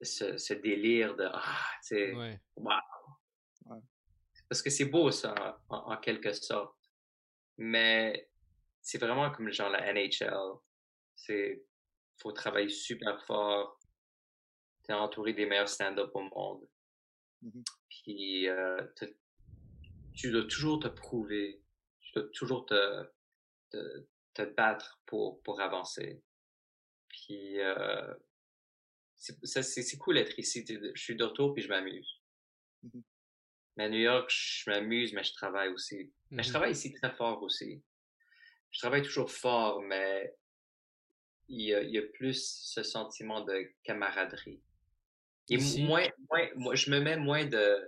ce, ce, délire de, ah, tu sais, ouais. wow. Parce que c'est beau, ça, en, quelque sorte. Mais c'est vraiment comme genre la NHL. C'est, faut travailler super fort t'es entouré des meilleurs stand-up au monde. Mmh Puis euh, tu dois toujours te prouver, tu dois toujours te, te, te battre pour, pour avancer. Puis euh, c'est cool d'être ici. Je suis de retour puis je m'amuse. Mmh mais à New York, je m'amuse, mais je travaille aussi. Mais je mmh travaille ici très fort aussi. Je travaille toujours fort, mais il y a, il y a plus ce sentiment de camaraderie. Et moins, moins, moi, je me mets moins de.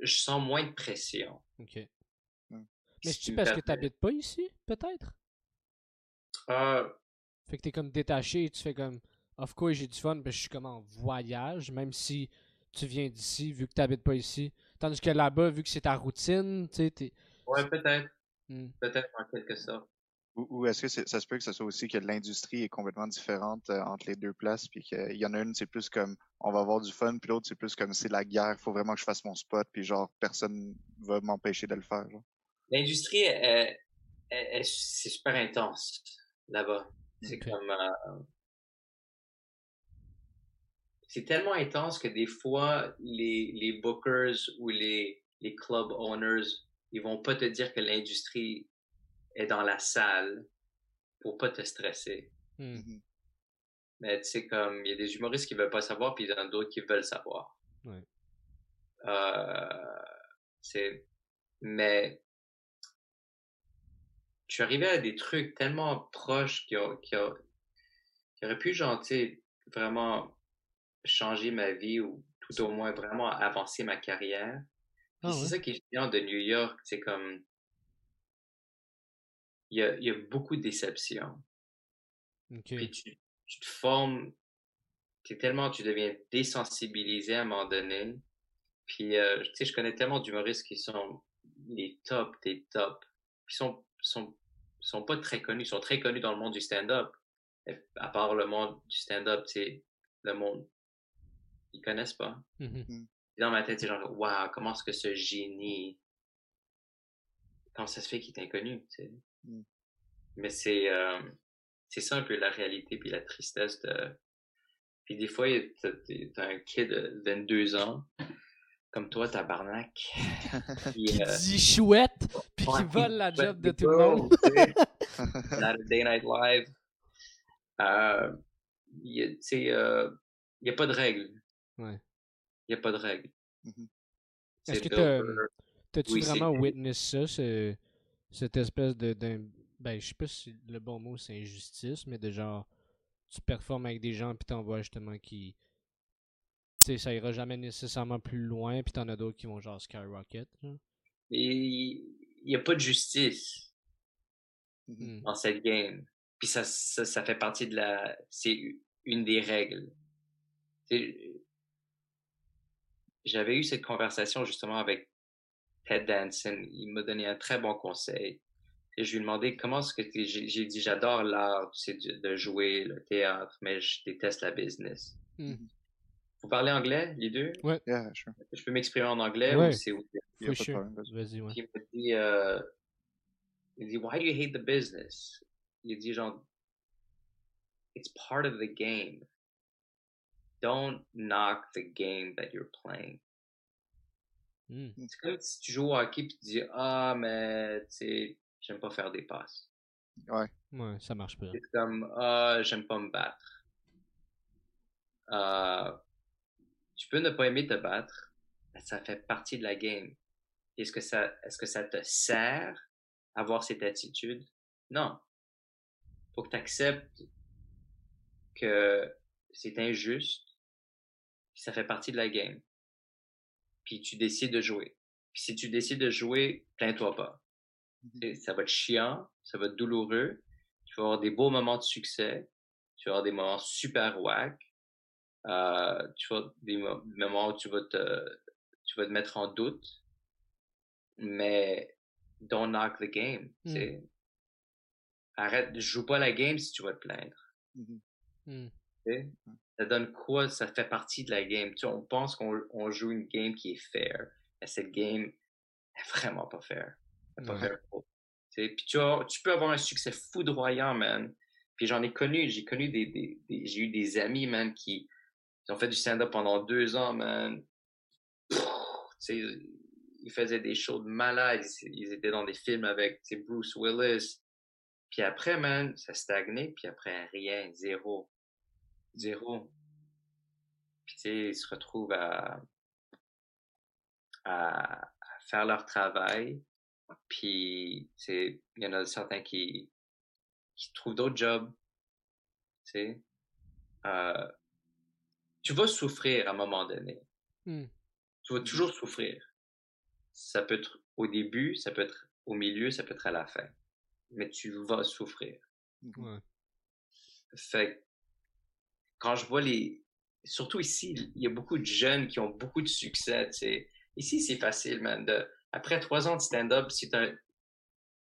Je sens moins de pression. Ok. Mais c'est-tu parce que tu n'habites pas ici, peut-être? Euh... Fait que t'es comme détaché et tu fais comme. Of course, j'ai du fun, mais je suis comme en voyage, même si tu viens d'ici, vu que tu n'habites pas ici. Tandis que là-bas, vu que c'est ta routine, tu sais, t'es. Ouais, peut-être. Hmm. Peut-être en quelque sorte. Ou, est-ce que ça se peut que ce soit aussi que l'industrie est complètement différente euh, entre les deux places, puis qu'il y en a une, c'est plus comme on va avoir du fun, puis l'autre, c'est plus comme c'est la guerre, faut vraiment que je fasse mon spot, puis genre, personne va m'empêcher de le faire. L'industrie, c'est super intense là-bas. C'est comme. Euh, c'est tellement intense que des fois, les, les bookers ou les, les club owners, ils vont pas te dire que l'industrie est dans la salle pour pas te stresser. Hmm. Mm-hmm. Mais tu sais, comme, il y a des humoristes qui veulent pas savoir, puis il y en a d'autres qui veulent savoir. Ouais. Euh, c'est, mais, je suis arrivé à des trucs tellement proches qui, ont, qui, ont, qui auraient pu, genre, vraiment changer ma vie ou tout au moins vraiment avancer ma carrière. Ah c'est ça qui est génial de New York, c'est comme, il y a, il y a beaucoup de déceptions. Puis tu, tu te formes, es tellement, tu deviens désensibilisé à un moment donné. Puis, euh, tu sais, je connais tellement d'humoristes qui sont les tops des tops. Puis, sont, sont, sont pas très connus. Ils sont très connus dans le monde du stand-up. À part le monde du stand-up, tu le monde, ils connaissent pas. Mm-hmm. Dans ma tête, c'est genre, waouh, comment est-ce que ce génie, comment ça se fait qu'il est inconnu, tu sais? Mmh. Mais c'est euh, c'est ça un peu la réalité puis la tristesse de. Puis des fois, t'as un kid de 22 ans, comme toi, tabarnak. Puis, qui euh, dit chouette, puis qui vole la job de tout le monde. Saturday Night Live. Euh, tu sais, il euh, n'y a pas de règles. Ouais. Il n'y a pas de règles. Mmh Est-ce que t'as-tu vraiment witness ça, ce, cette espèce de ben je sais pas si le bon mot c'est injustice mais de genre tu performes avec des gens puis t'en vois justement qui tu sais ça ira jamais nécessairement plus loin puis t'en as d'autres qui vont genre skyrocket il y a pas de justice mmh. dans cette game. Puis ça, ça, ça fait partie de la c'est une des règles. J'avais eu cette conversation justement avec Ted Danson, il m'a donné un très bon conseil. Et je lui ai demandé comment est-ce que j'ai dit j'adore l'art, tu sais, de jouer, le théâtre, mais je déteste la business. Hmm. Vous parlez anglais, les deux? Ouais. Je peux m'exprimer en anglais ou c'est Vas-y, ouais. Il me dit, euh, il dit, why do you hate the business? Il dit genre, it's part of the game. Don't knock the game that you're playing. Hmm. C'est comme si tu joues au hockey et tu dis Ah, mais tu sais, j'aime pas faire des passes. Ouais. Ouais, ça marche pas. C'est comme Ah, j'aime pas me battre. Euh, tu peux ne pas aimer te battre, mais ça fait partie de la game. Est-ce que ça, est-ce que ça te sert à avoir cette attitude? Non. Faut que tu acceptes que c'est injuste, ça fait partie de la game puis tu décides de jouer. Puis si tu décides de jouer, plains-toi pas. Mhm. Ça va être chiant, ça va être douloureux. Tu vas avoir des beaux moments de succès. Tu vas avoir des moments super whack. Euh, tu vas avoir des moments où tu vas te, tu vas te mettre en doute. Mais don't knock the game. Mm. Arrête, joue pas la game si tu vas te plaindre. Mhm. Mm. Ça donne quoi? Ça fait partie de la game. Tu on pense qu'on joue une game qui est fair. Mais cette game est vraiment pas fair. Pas fair puis tu, tu peux avoir un succès foudroyant, man. Puis j'en ai connu, j'ai connu des, des, j'ai eu des amis, man, qui, ont fait du stand-up pendant deux ans, man. sais, ils faisaient des shows de malades, ils, étaient dans des films avec Bruce Willis. Puis après, man, ça stagnait, puis après, rien, zéro. Zéro. Puis tu sais, ils se retrouvent à, à, à faire leur travail, puis, il y en a certains qui, qui trouvent d'autres jobs. Tu euh, tu vas souffrir à un moment donné. Mmh. Tu vas toujours souffrir. Ça peut être au début, ça peut être au milieu, ça peut être à la fin. Mais tu vas souffrir. Ouais. Fait quand je vois les. Surtout ici, il y a beaucoup de jeunes qui ont beaucoup de succès, Ici, c'est facile, man, après trois ans de stand-up, si tu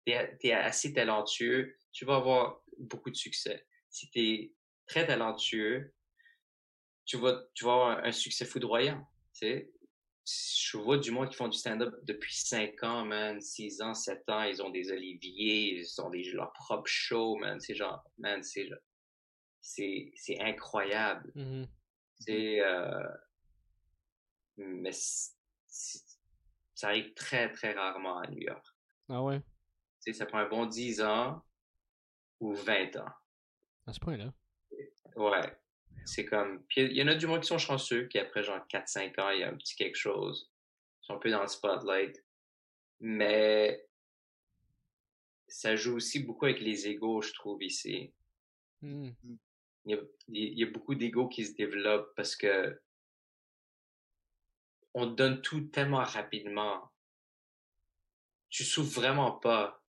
es, assez talentueux, tu vas avoir beaucoup de succès. Si tu es très talentueux, tu vas, tu vas avoir un succès foudroyant. Tu? Je vois du monde qui font du stand-up depuis cinq ans, man, six ans, sept ans, ils ont des oliviers, ils ont leur propre show, man. C'est genre, man, c'est, c'est, incroyable. Mm-hmm. C'est, euh, mais ça arrive très, très rarement à New York. Ah ouais? Tu sais, ça prend un bon 10 ans ou 20 ans. À ce point-là? Ouais. C'est comme. Puis il y en a du moins qui sont chanceux, qui après genre 4-5 ans, il y a un petit quelque chose. Ils sont un peu dans le spotlight. Mais ça joue aussi beaucoup avec les égaux, je trouve, ici. Mmh. Il, y a, il y a beaucoup d'égaux qui se développent parce que on donne tout tellement rapidement. Tu souffres vraiment pas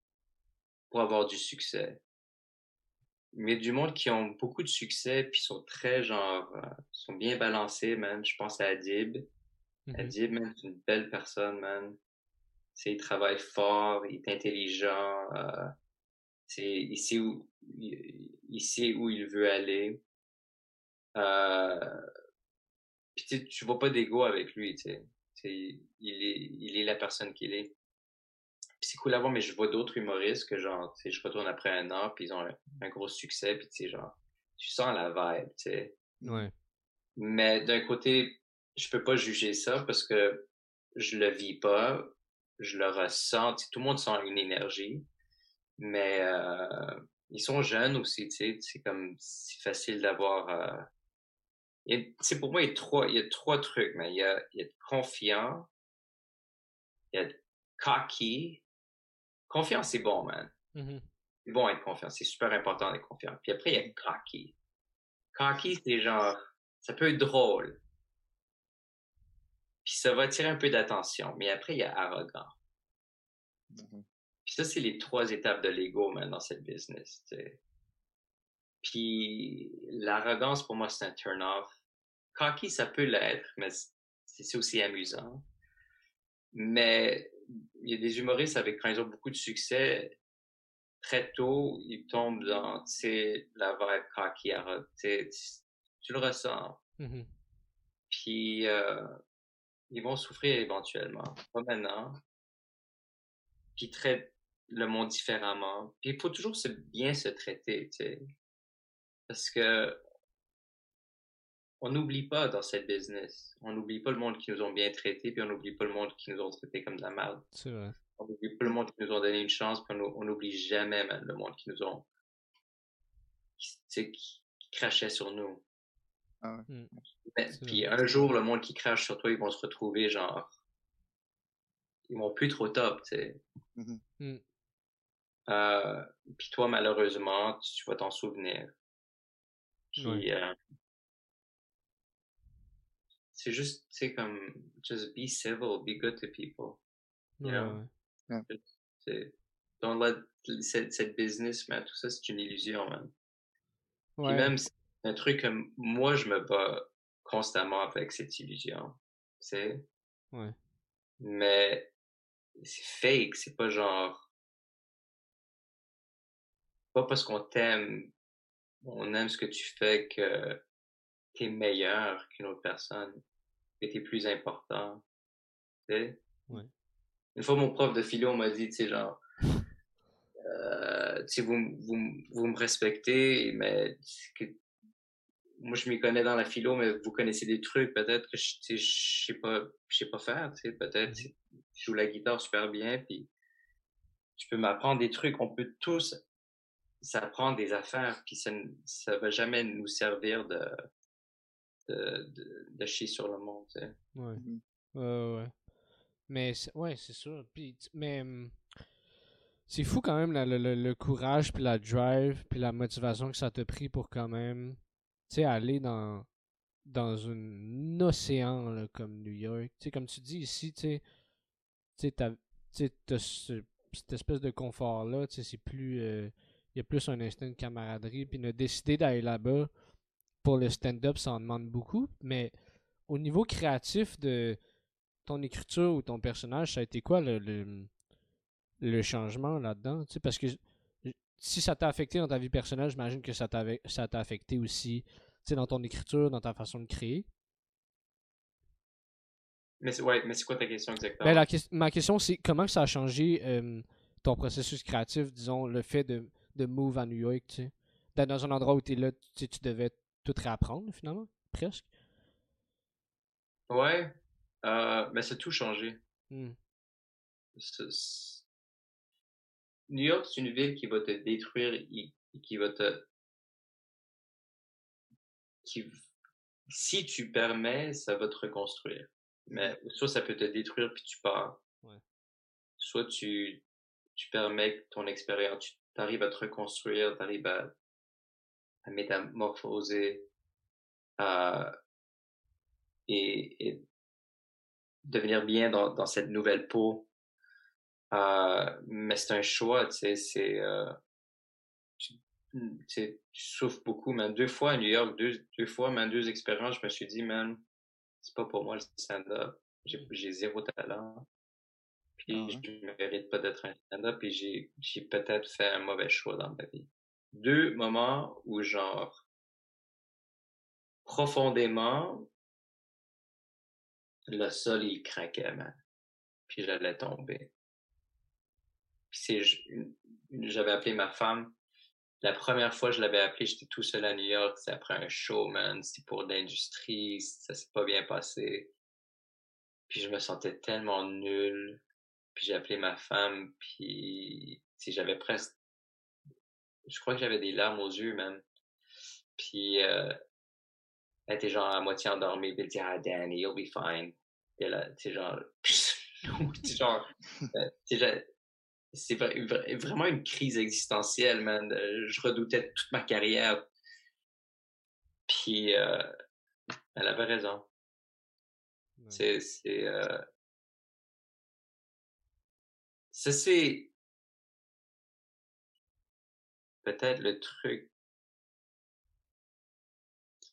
pour avoir du succès. Mais du monde qui ont beaucoup de succès puis sont très genre euh, sont bien balancés, man. Je pense à Adib. Mm-hmm. Adib, man, c'est une belle personne, man. C'est il travaille fort, il est intelligent. Euh, c'est il sait où il, sait où il veut aller. Euh, puis tu vois pas d'ego avec lui, tu sais. Il est, il est la personne qu'il est. Puis c'est cool à voir, mais je vois d'autres humoristes que genre, tu sais, je retourne après un an, puis ils ont un, gros succès, puis tu sais, genre, tu sens la vibe, tu sais. Ouais. Mais d'un côté, je peux pas juger ça parce que je le vis pas, je le ressens, tout le monde sent une énergie, mais euh, ils sont jeunes aussi, tu sais, c'est comme, c'est facile d'avoir... Euh, c'est pour moi, il y, a trois, il y a trois trucs, mais il y a, il y a confiant, il y a cocky. Confiance, c'est bon, man. Mm-hmm. C'est bon être confiant, c'est super important d'être confiant. Puis après, il y a cocky. Cocky, c'est genre, ça peut être drôle. Puis ça va attirer un peu d'attention. Mais après, il y a arrogant. Mm-hmm. Puis ça, c'est les trois étapes de l'ego, man, dans cette business. Puis l'arrogance, pour moi, c'est un turn-off cocky, ça peut l'être, mais c'est aussi amusant. Mais il y a des humoristes avec quand ils ont beaucoup de succès, très tôt, ils tombent dans la vibe cocky, tu, tu le ressens. Mm-hmm. Puis euh, ils vont souffrir éventuellement, pas maintenant. Puis traitent le monde différemment. Puis il faut toujours se, bien se traiter, tu sais. Parce que on n'oublie pas dans cette business. On n'oublie pas le monde qui nous ont bien traités, puis on n'oublie pas le monde qui nous ont traités comme de la merde. C'est vrai. On n'oublie pas le monde qui nous ont donné une chance, puis on n'oublie jamais même le monde qui nous ont qui, qui, crachait sur nous. Ah hmm. puis un jour, le monde qui crache sur toi, ils vont se retrouver genre ils vont plus trop top, tu sais. Mm-hmm. Hmm. Euh, puis toi, malheureusement, tu, vas t'en souvenir. Puis, euh, c'est juste, c'est comme, just be civil, be good to people. You know? C'est, don't let cette, cette business, man, tout ça, c'est une illusion, man. Ouais. même, c'est un truc que moi, je me bats constamment avec cette illusion. Tu sais? Ouais. Mais c'est fake, c'est pas genre. Pas parce qu'on t'aime, on aime ce que tu fais que t'es meilleur qu'une autre personne, que t'es plus important. Tu sais? Ouais. Une fois, mon prof de philo m'a dit, tu sais, genre, euh, tu vous, vous, vous me respectez, mais que, moi, je m'y connais dans la philo, mais vous connaissez des trucs, peut-être que je, je sais pas, je sais pas faire, tu sais, peut-être, mm-hmm. je joue la guitare super bien, puis tu peux m'apprendre des trucs, on peut tous s'apprendre des affaires, puis ça, ça va jamais nous servir de, de, de, chier sur le monde, tu sais. Ouais. Mm-hmm. Ouais, ouais. Mais, ouais, c'est sûr. Puis, mais, hum, c'est fou quand même le, le, le, courage, puis la drive, puis la motivation que ça t'a pris pour quand même, tu sais, aller dans, dans un océan là, comme New York. Tu sais, comme tu dis ici, tu sais, cette espèce de confort-là, tu sais, c'est plus... Euh, il y a plus un instinct de camaraderie, puis de décider d'aller là-bas pour le stand-up, ça en demande beaucoup, mais au niveau créatif de ton écriture ou ton personnage, ça a été quoi le, le, changement là-dedans? parce que si ça t'a affecté dans ta vie personnelle, j'imagine que ça t'a affecté aussi dans ton écriture, dans ta façon de créer. Mais c'est ouais, quoi ta question exactement? Ben, ma question, c'est comment ça a changé euh, ton processus créatif, disons, le fait de, de move à New York, tu sais? D'être dans un endroit où es là, tu devais tout réapprendre, finalement, presque. Ouais, euh, mais c'est tout changé. Hmm. New York, c'est une ville qui va te détruire et qui va te. Qui... Si tu permets, ça va te reconstruire. Mais soit ça peut te détruire puis tu pars. Soit tu, tu permets ton expérience, tu arrives à te reconstruire, tu arrives à, métamorphoser, à, et, devenir bien dans, cette nouvelle peau. Euh, mais c'est un choix, tu sais, c'est... Euh, tu, tu, souffres beaucoup, mais deux fois à New York, deux, deux fois, même deux expériences, je me suis dit, man, c'est pas pour moi le stand-up. J'ai zéro talent. Puis ah je ne mérite pas d'être un stand-up, et j'ai peut-être fait un mauvais choix dans ma vie. Deux moments où, genre, profondément, le sol, il craquait, man. Puis j'allais tomber. Puis c'est, j'avais appelé ma femme. La première fois que je l'avais appelé, j'étais tout seul à New York. C'est après un show, man. C'était pour l'industrie. Ça s'est pas bien passé. Puis je me sentais tellement nul. Puis j'ai appelé ma femme. Puis si j'avais presque... Je crois que j'avais des larmes aux yeux, man. Puis euh, elle était genre à moitié endormie, puis elle dit Ah, Danny, you'll be fine. Et là, c'est genre. c'est genre. Euh, c'est vraiment une crise existentielle, man. Je redoutais toute ma carrière. Puis, euh, elle avait raison. C'est. C'est. Euh... Ça, c'est. Peut-être le truc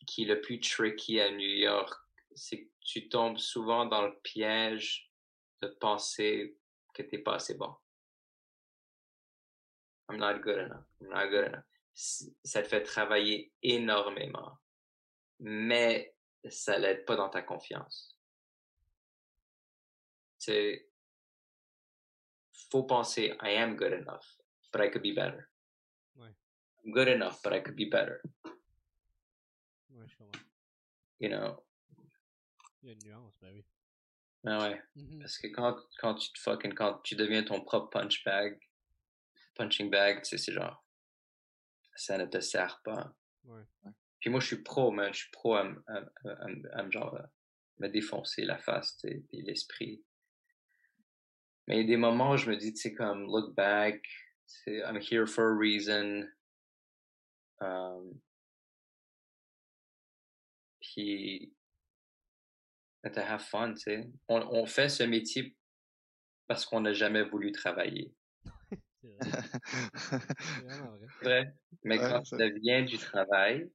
qui est le plus tricky à New York, c'est que tu tombes souvent dans le piège de penser que t'es pas assez bon. I'm not good enough. I'm not good enough. Ça te fait travailler énormément, mais ça l'aide pas dans ta confiance. C'est faut penser I am good enough, but I could be better. I'm good enough, but I could be better. You know? Il y a une nuance, ben oui. Ben ouais. Mm-hmm. Parce que quand, quand tu te fucking, quand tu deviens ton propre punch bag, punching bag, tu sais, c'est genre, ça ne te sert pas. Ouais. Puis moi, je suis pro, man. Je suis pro à, à, à, à genre, me défoncer la face, tu sais, l'esprit. Mais il y a des moments où je me dis, tu sais, comme, look back, I'm here for a reason. Um, puis to have fun, tu sais. On, on, fait ce métier parce qu'on n'a jamais voulu travailler. C'est vrai. Mais quand ça vient du travail,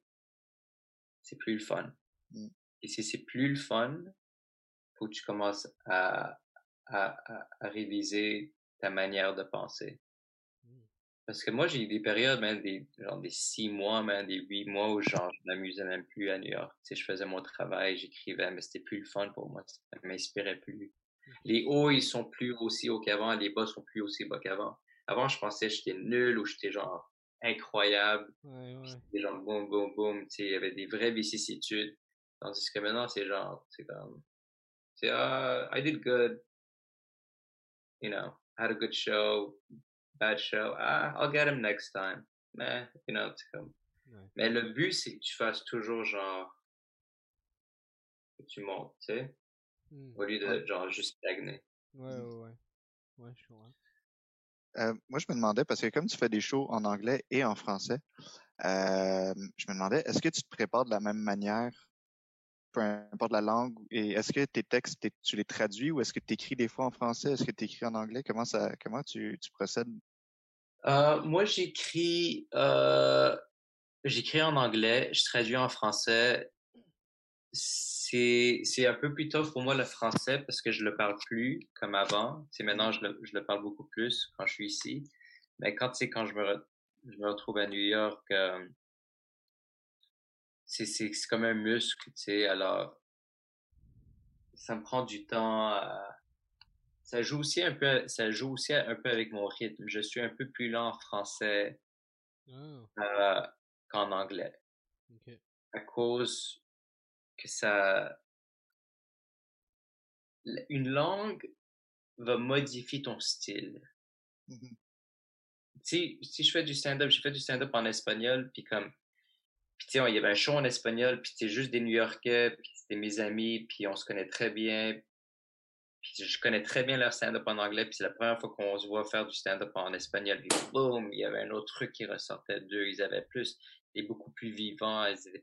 c'est plus le fun. Mm. Et si c'est plus le fun, faut que tu commences à, à, à, réviser ta manière de penser. Mm. Parce que moi, j'ai eu des périodes, même des, genre des six mois, même des huit mois où genre, je m'amusais même plus à New York. Tu sais, je faisais mon travail, j'écrivais, mais c'était plus le fun pour moi. Ça m'inspirait plus. Les hauts, ils sont plus aussi hauts qu'avant, les bas sont plus aussi bas qu'avant. Avant, je pensais que j'étais nul ou j'étais genre incroyable. Ouais, ouais. C'était genre boum, boum, boum. Tu sais, il y avait des vraies vicissitudes. Tandis que maintenant, c'est genre, c'est comme, c'est, ah, I did good. You know, had a good show, bad show. Ah, I'll get him next time. Mais, you know, c'est comme. Mais le but, c'est que tu fasses toujours genre, que tu montes, tu sais. Mmh. Au lieu de genre juste stagner. Ouais, ouais, ouais. Ouais, je vois. Euh, moi, je me demandais, parce que comme tu fais des shows en anglais et en français, euh, je me demandais, est-ce que tu te prépares de la même manière, peu importe la langue, et est-ce que tes textes, tu les traduis ou est-ce que tu écris des fois en français, est-ce que tu écris en anglais? Comment ça, comment tu, procèdes? Euh, moi, j'écris, euh, j'écris en anglais, je traduis en français. C'est, c'est un peu plus tough pour moi le français parce que je le parle plus comme avant. C'est maintenant je le, je le parle beaucoup plus quand je suis ici. Mais quand c'est quand je me, je me retrouve à New York, euh, c'est, comme un muscle, tu sais. Alors, ça me prend du temps. Ça joue aussi un peu, ça joue aussi un peu avec mon rythme. Je suis un peu plus lent en français ah. euh, qu'en anglais. À cause que ça, une langue va modifier ton style. Mm-hmm. Si, si je fais du stand-up, j'ai fait du stand-up en espagnol, puis comme, puis tu sais, il y avait un show en espagnol, puis c'était juste des New-Yorkais, puis c'était mes amis, puis on se connaît très bien, puis je connais très bien leur stand-up en anglais, puis c'est la première fois qu'on se voit faire du stand-up en espagnol, puis boum, il y avait un autre truc qui ressortait d'eux, ils avaient plus, et beaucoup plus vivants, je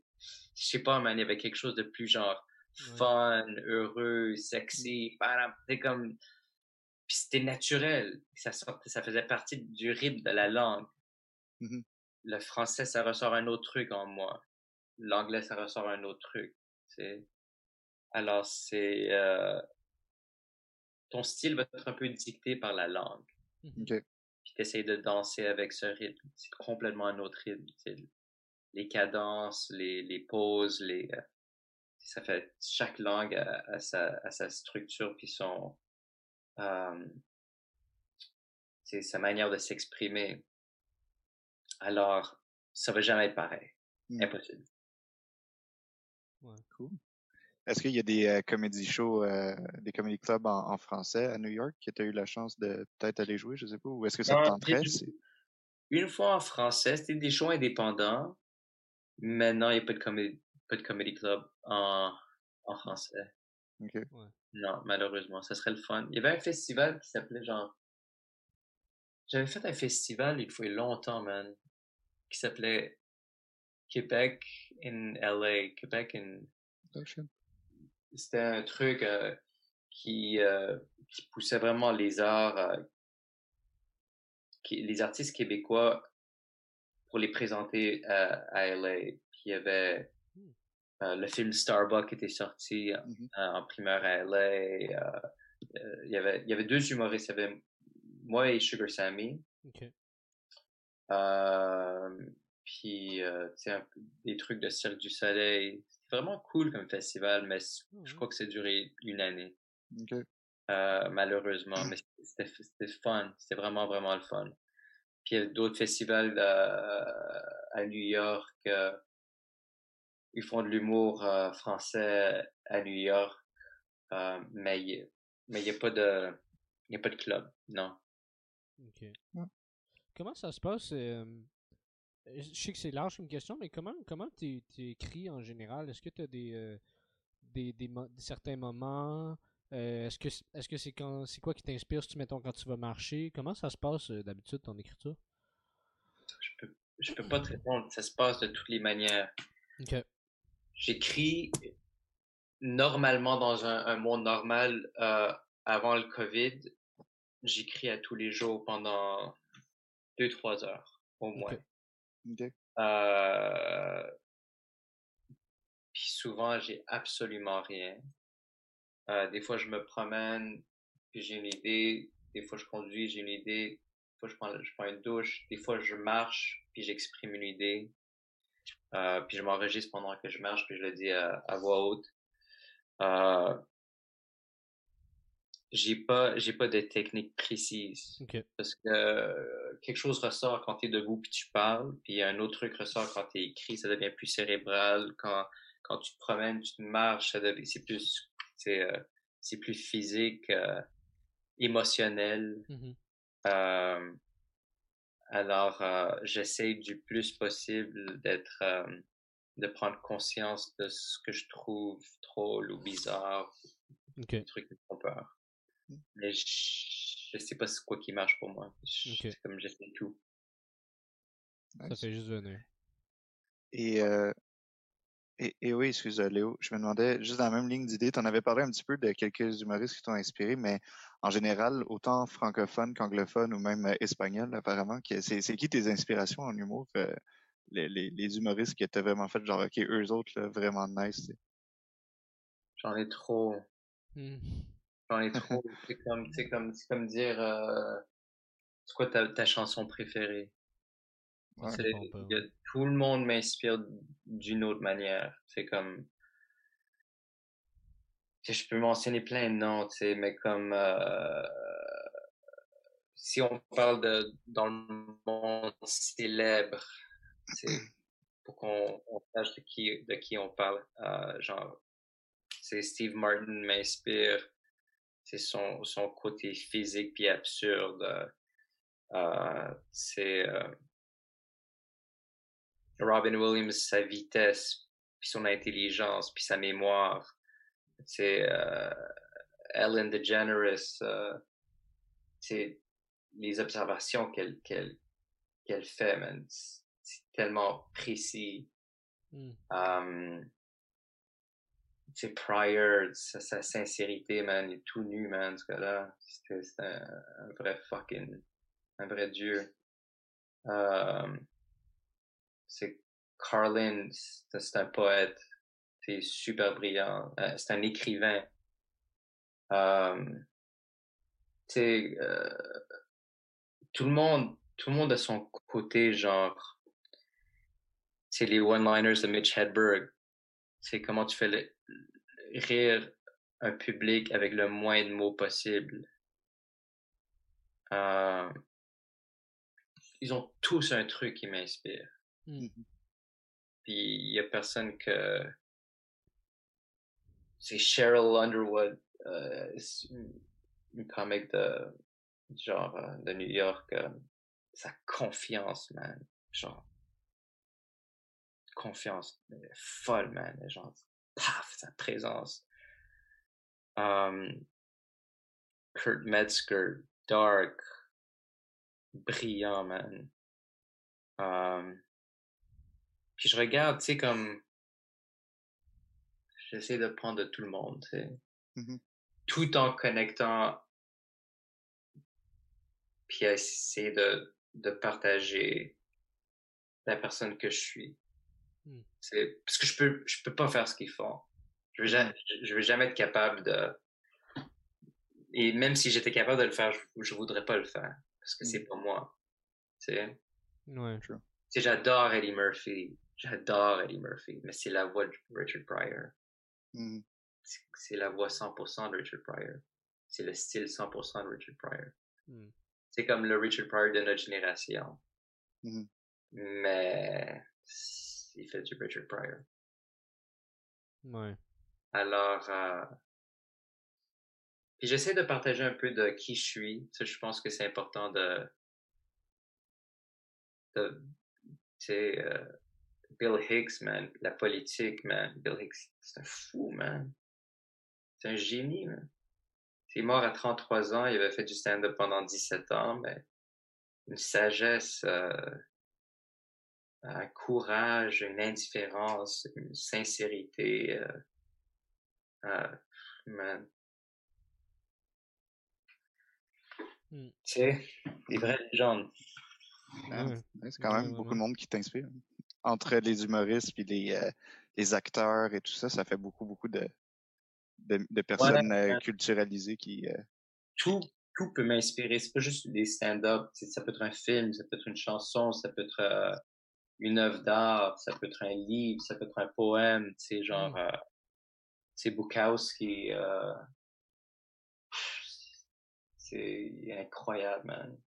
sais pas, mais il y avait quelque chose de plus genre fun, heureux, sexy, c'est comme, puis c'était naturel, ça sortait, ça faisait partie du rythme de la langue. Mm-hmm. Le français, ça ressort un autre truc en moi. L'anglais, ça ressort un autre truc. C'est... Alors, c'est... Euh... Ton style va être un peu dicté par la langue. Mm-hmm. Okay. Puis t'essayes de danser avec ce rythme. C'est complètement un autre rythme. Les cadences, les, les pauses, les... Euh, ça fait... Chaque langue a, sa, a sa structure puis son c'est sa manière de s'exprimer. Alors, ça va jamais être pareil. Mmh. Impossible. Ouais, cool. Est-ce qu'il y a des euh, comédie shows, euh, des comédie clubs en, français à New York que tu as eu la chance de peut-être aller jouer, je sais pas, ou est-ce que ça t'intéresse? Une fois en français, c'était des shows indépendants. Maintenant, il n'y a pas de comédie, pas de comédie club en, en français. OK. Non, malheureusement, ça serait le fun. Il y avait un festival qui s'appelait genre. J'avais fait un festival il faut longtemps, man, qui s'appelait Québec in LA. Québec in. Oh, C'était un truc euh, qui, euh, qui poussait vraiment les arts, euh, qui, les artistes québécois pour les présenter à, à LA. Puis il y avait le film Starbuck était sorti mm-hmm. euh, en primeur à LA. Il, y avait, il y avait deux humoristes. Il y avait moi et Sugar Sammy. Puis, des trucs de Cirque du Soleil. C'était vraiment cool comme festival, mais je mm-hmm. crois que c'est duré une année. malheureusement, mais c'était fun. C'était vraiment, vraiment le fun. Puis il y a d'autres festivals à New York ils font de l'humour euh, français à New York, euh, mais il mais n'y a pas de y a pas de club, non. Ok. Comment ça se passe euh, Je sais que c'est large une question, mais comment comment tu écris en général? Est-ce que tu as des, des, des, certains moments? Est-ce que est-ce que c'est quand c'est quoi qui t'inspire si tu mettons quand tu vas marcher? Comment ça se passe d'habitude ton écriture? Je peux je peux pas te répondre. Ça se passe de toutes les manières. J'écris normalement dans un, un monde normal euh, avant le COVID. J'écris à tous les jours pendant deux, trois heures, au moins. Okay. Euh, puis souvent, j'ai absolument rien. Euh, des fois, je me promène, puis j'ai une idée. Des fois, je conduis, j'ai une idée. Des fois, je prends, je prends une douche. Des fois, je marche, puis j'exprime une idée. Euh, puis je m'enregistre pendant que je marche, puis je le dis à, voix haute. J'ai pas j'ai pas de technique précise. Parce que euh, quelque chose ressort quand tu es debout puis tu parles puis un autre truc ressort quand tu écrit ça devient plus cérébral. Quand quand tu te promènes tu te marches ça devient c'est plus c'est euh, c'est plus physique euh, émotionnel. Mmh euh, alors j'essaie du plus possible d'être de prendre conscience de ce que je trouve drôle ou bizarre okay. des trucs qui me font peur mais je, je sais pas quoi qui marche pour moi. C'est comme j'essaie tout. Ça fait juste venir. Et, euh, et, et, oui, excuse Léo, je me demandais, juste dans la même ligne d'idée, tu en avais parlé un petit peu de quelques humoristes qui t'ont inspiré, mais en général, autant francophone qu'anglophone ou même euh, espagnol, apparemment, c'est qui tes inspirations en humour? Euh, les, les, les, humoristes qui étaient vraiment fait genre, OK, eux autres, là, vraiment nice. J'en ai trop. Mmh. J'en ai trop. c'est comme, c'est comme, c'est comme dire, euh, c'est quoi ta, ta chanson préférée? tout le monde m'inspire d'une autre manière. C'est comme, je peux mentionner plein de noms, tu sais, mais comme, euh, si on parle de, dans le monde célèbre, c'est pour qu'on on sache de qui, de qui on parle. Euh, genre, c'est Steve Martin m'inspire c'est son, son côté physique puis absurde. Euh, euh c'est euh, Robin Williams, sa vitesse, puis son intelligence, puis sa mémoire. C'est euh, Ellen DeGeneres, c'est les observations qu'elle qu'elle qu'elle fait, C'est tellement précis. Mm. Um, c'est Pryor, sa, sa, sincérité, man, il est tout nu, man, ce gars-là. C'est un, vrai fucking, un vrai dieu. Euh, c'est Carlin, c'est un poète, c'est super brillant, euh, c'est un écrivain. Euh, tout le monde, tout le monde a son côté, genre, c'est les one-liners de Mitch Hedberg. C'est comment tu fais le, rire un public avec le moins de mots possible. Euh, ils ont tous un truc qui m'inspire. Mmh. Puis il y a personne que c'est Cheryl Underwood, euh, une, comique de genre euh, de New York. Euh, sa confiance, man, genre confiance folle, man, genre paf, sa présence. Um, Kurt Metzger, dark, brillant, man. Um, puis je regarde, tu sais, comme. J'essaie de prendre de tout le monde, tu sais. Mm-hmm. Tout en connectant. Puis essayer de, de partager la personne que je suis. C'est parce que je peux je peux pas faire ce qu'ils font. Je vais jamais, je vais jamais être capable de et même si j'étais capable de le faire, je, je voudrais pas le faire parce que c'est hmm. pas moi. Tu sais. Ouais. Tu sais, j'adore Eddie Murphy. J'adore Eddie Murphy, mais c'est la voix de Richard Pryor. Hmm. C'est la voix 100% de Richard Pryor. C'est le style 100% de Richard Pryor. C'est comme le Richard Pryor de notre génération. Mais il fait du Richard Pryor. Ouais. Alors, euh... puis j'essaie de partager un peu de qui je suis. Ça, je pense que c'est important de, de tu sais, euh... Bill Hicks, man, la politique, man. Bill Hicks, c'est un fou, man. C'est un génie, man. Il est mort à 33 ans, il avait fait du stand-up pendant 17 ans, mais une sagesse euh, un courage, une indifférence, une sincérité. Euh, euh, man. Mm. Tu sais, des vraies légendes. c'est quand même beaucoup de monde qui t'inspire. Entre les humoristes et les, euh, les acteurs et tout ça, ça fait beaucoup, beaucoup de, de, personnes euh, culturalisées qui. Euh, tout, tout peut m'inspirer. C'est pas juste des stand-up. Ça peut être un film, ça peut être une chanson, ça peut être une œuvre d'art, ça peut être un livre, ça peut être un poème. C'est genre. Mmh. c'est Bukowski. c'est incroyable, man.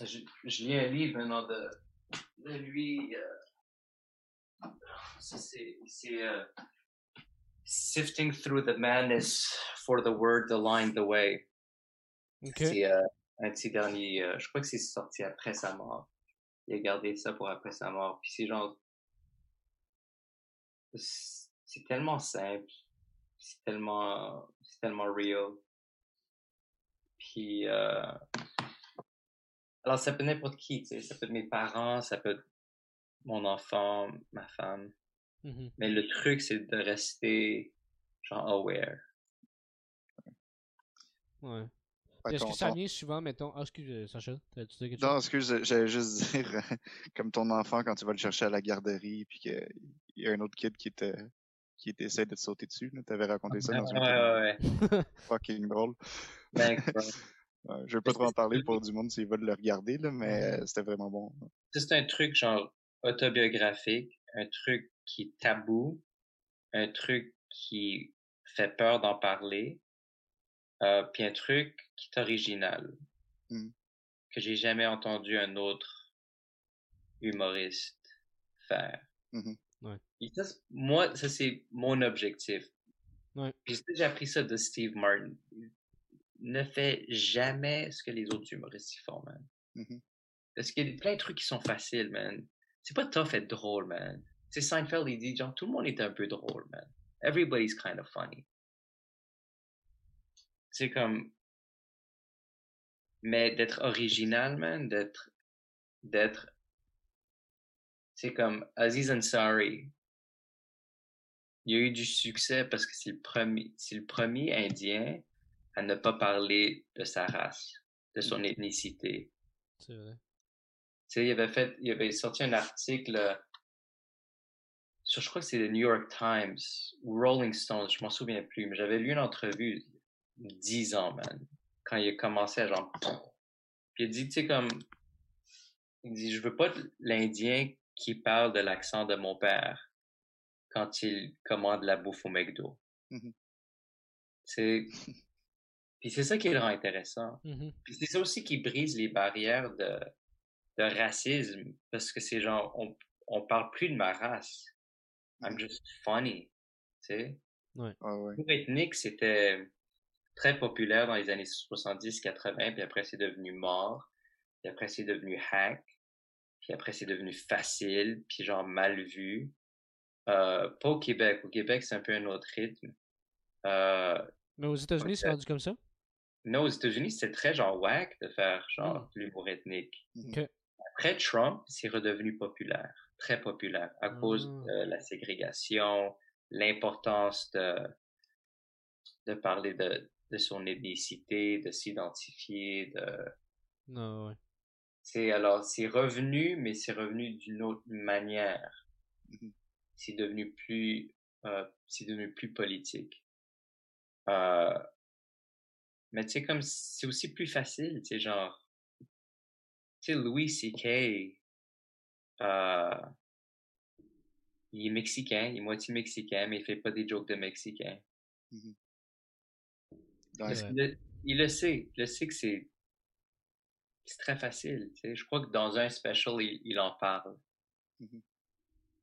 je, je, lis un livre maintenant de, de lui. c'est uh, Sifting Through the Madness for the Word Line the Way. C'est un de ses derniers. Uh, je crois que c'est sorti après sa mort. Il a gardé ça pour après sa mort. Puis c'est genre. C'est tellement simple. C'est tellement. C'est tellement real. Puis. Euh, alors, ça peut n'importe qui, tu sais. Ça peut être mes parents, ça peut être mon enfant, ma femme. Mm-hmm. Mais le truc, c'est de rester genre aware. Ouais. Est-ce que ça vient souvent, mettons? Ah, excuse, euh, Sacha, tu dis quelque chose? Non, excuse, j'allais juste dire, comme ton enfant, quand tu vas le chercher à la garderie, puis qu'il y a un autre kid qui te, qui essaie de te sauter dessus, tu avais raconté ça dans un Ouais, ouais, ouais. Fucking drôle. Ben, je vais pas trop en parler pour du monde s'ils veulent le regarder, là, mais c'était vraiment bon. C'est un truc genre autobiographique, un truc qui est tabou, un truc qui fait peur d'en parler, euh, puis un truc qui est original, mmh. que j'ai jamais entendu un autre humoriste faire. Mmh moi, ça c'est mon objectif. Ouais. Puis j'ai appris ça de Steve Martin. Ne fait jamais ce que les autres humoristes y font, man. Mmh Parce qu'il y a plein de trucs qui sont faciles, man c'est pas tough être drôle, man. C'est Seinfeld, il dit, genre, tout le monde est un peu drôle, man. Everybody's kind of funny. C'est comme, mais d'être original, man, d'être, d'être, c'est comme Aziz Ansari. Il a eu du succès parce que c'est le premier, c'est le premier Indien à ne pas parler de sa race, de son mm. ethnicité. C'est vrai il avait fait, il avait sorti un article sur, je crois que c'est le New York Times ou Rolling Stones, je m'en souviens plus, mais j'avais lu une entrevue dix ans, man, quand il a commencé à genre, puis il dit, tu sais, comme, il dit, je veux pas l'Indien qui parle de l'accent de mon père quand il commande la bouffe au McDo. Mm-hmm. C'est, puis c'est ça qui le rend intéressant. Mm-hmm. Puis c'est ça aussi qui brise les barrières de, de racisme parce que c'est genre, on, on parle plus de ma race. I'm mm. just funny. Tu sais? Ouais. ethnique, c'était très populaire dans les années 70-80, puis après c'est devenu mort, puis après c'est devenu hack, puis après c'est devenu facile, puis genre mal vu. Euh, pas au Québec. Au Québec, c'est un peu un autre rythme. Euh, Mais aux États-Unis, c'est rendu comme ça? Non, aux États-Unis, c'est très genre whack de faire genre mm. l'humour ethnique. Okay. Après Trump, c'est redevenu populaire, très populaire, à cause ah. de la ségrégation, l'importance de, de parler de, de son ethnicité, de s'identifier, de... Non, ouais. C'est alors, c'est revenu, mais c'est revenu d'une autre manière. Mm-hmm. C'est devenu plus, euh, c'est devenu plus politique. Euh, mais tu sais, comme, c'est aussi plus facile, tu sais, genre, tu sais, Louis C.K., euh, il est mexicain, il est moitié mexicain, mais il fait pas des jokes de mexicain. Il, le, sait, il le sait que c'est c'est très facile. Tu sais. Je crois que dans un special, il, en parle. Mm-hmm.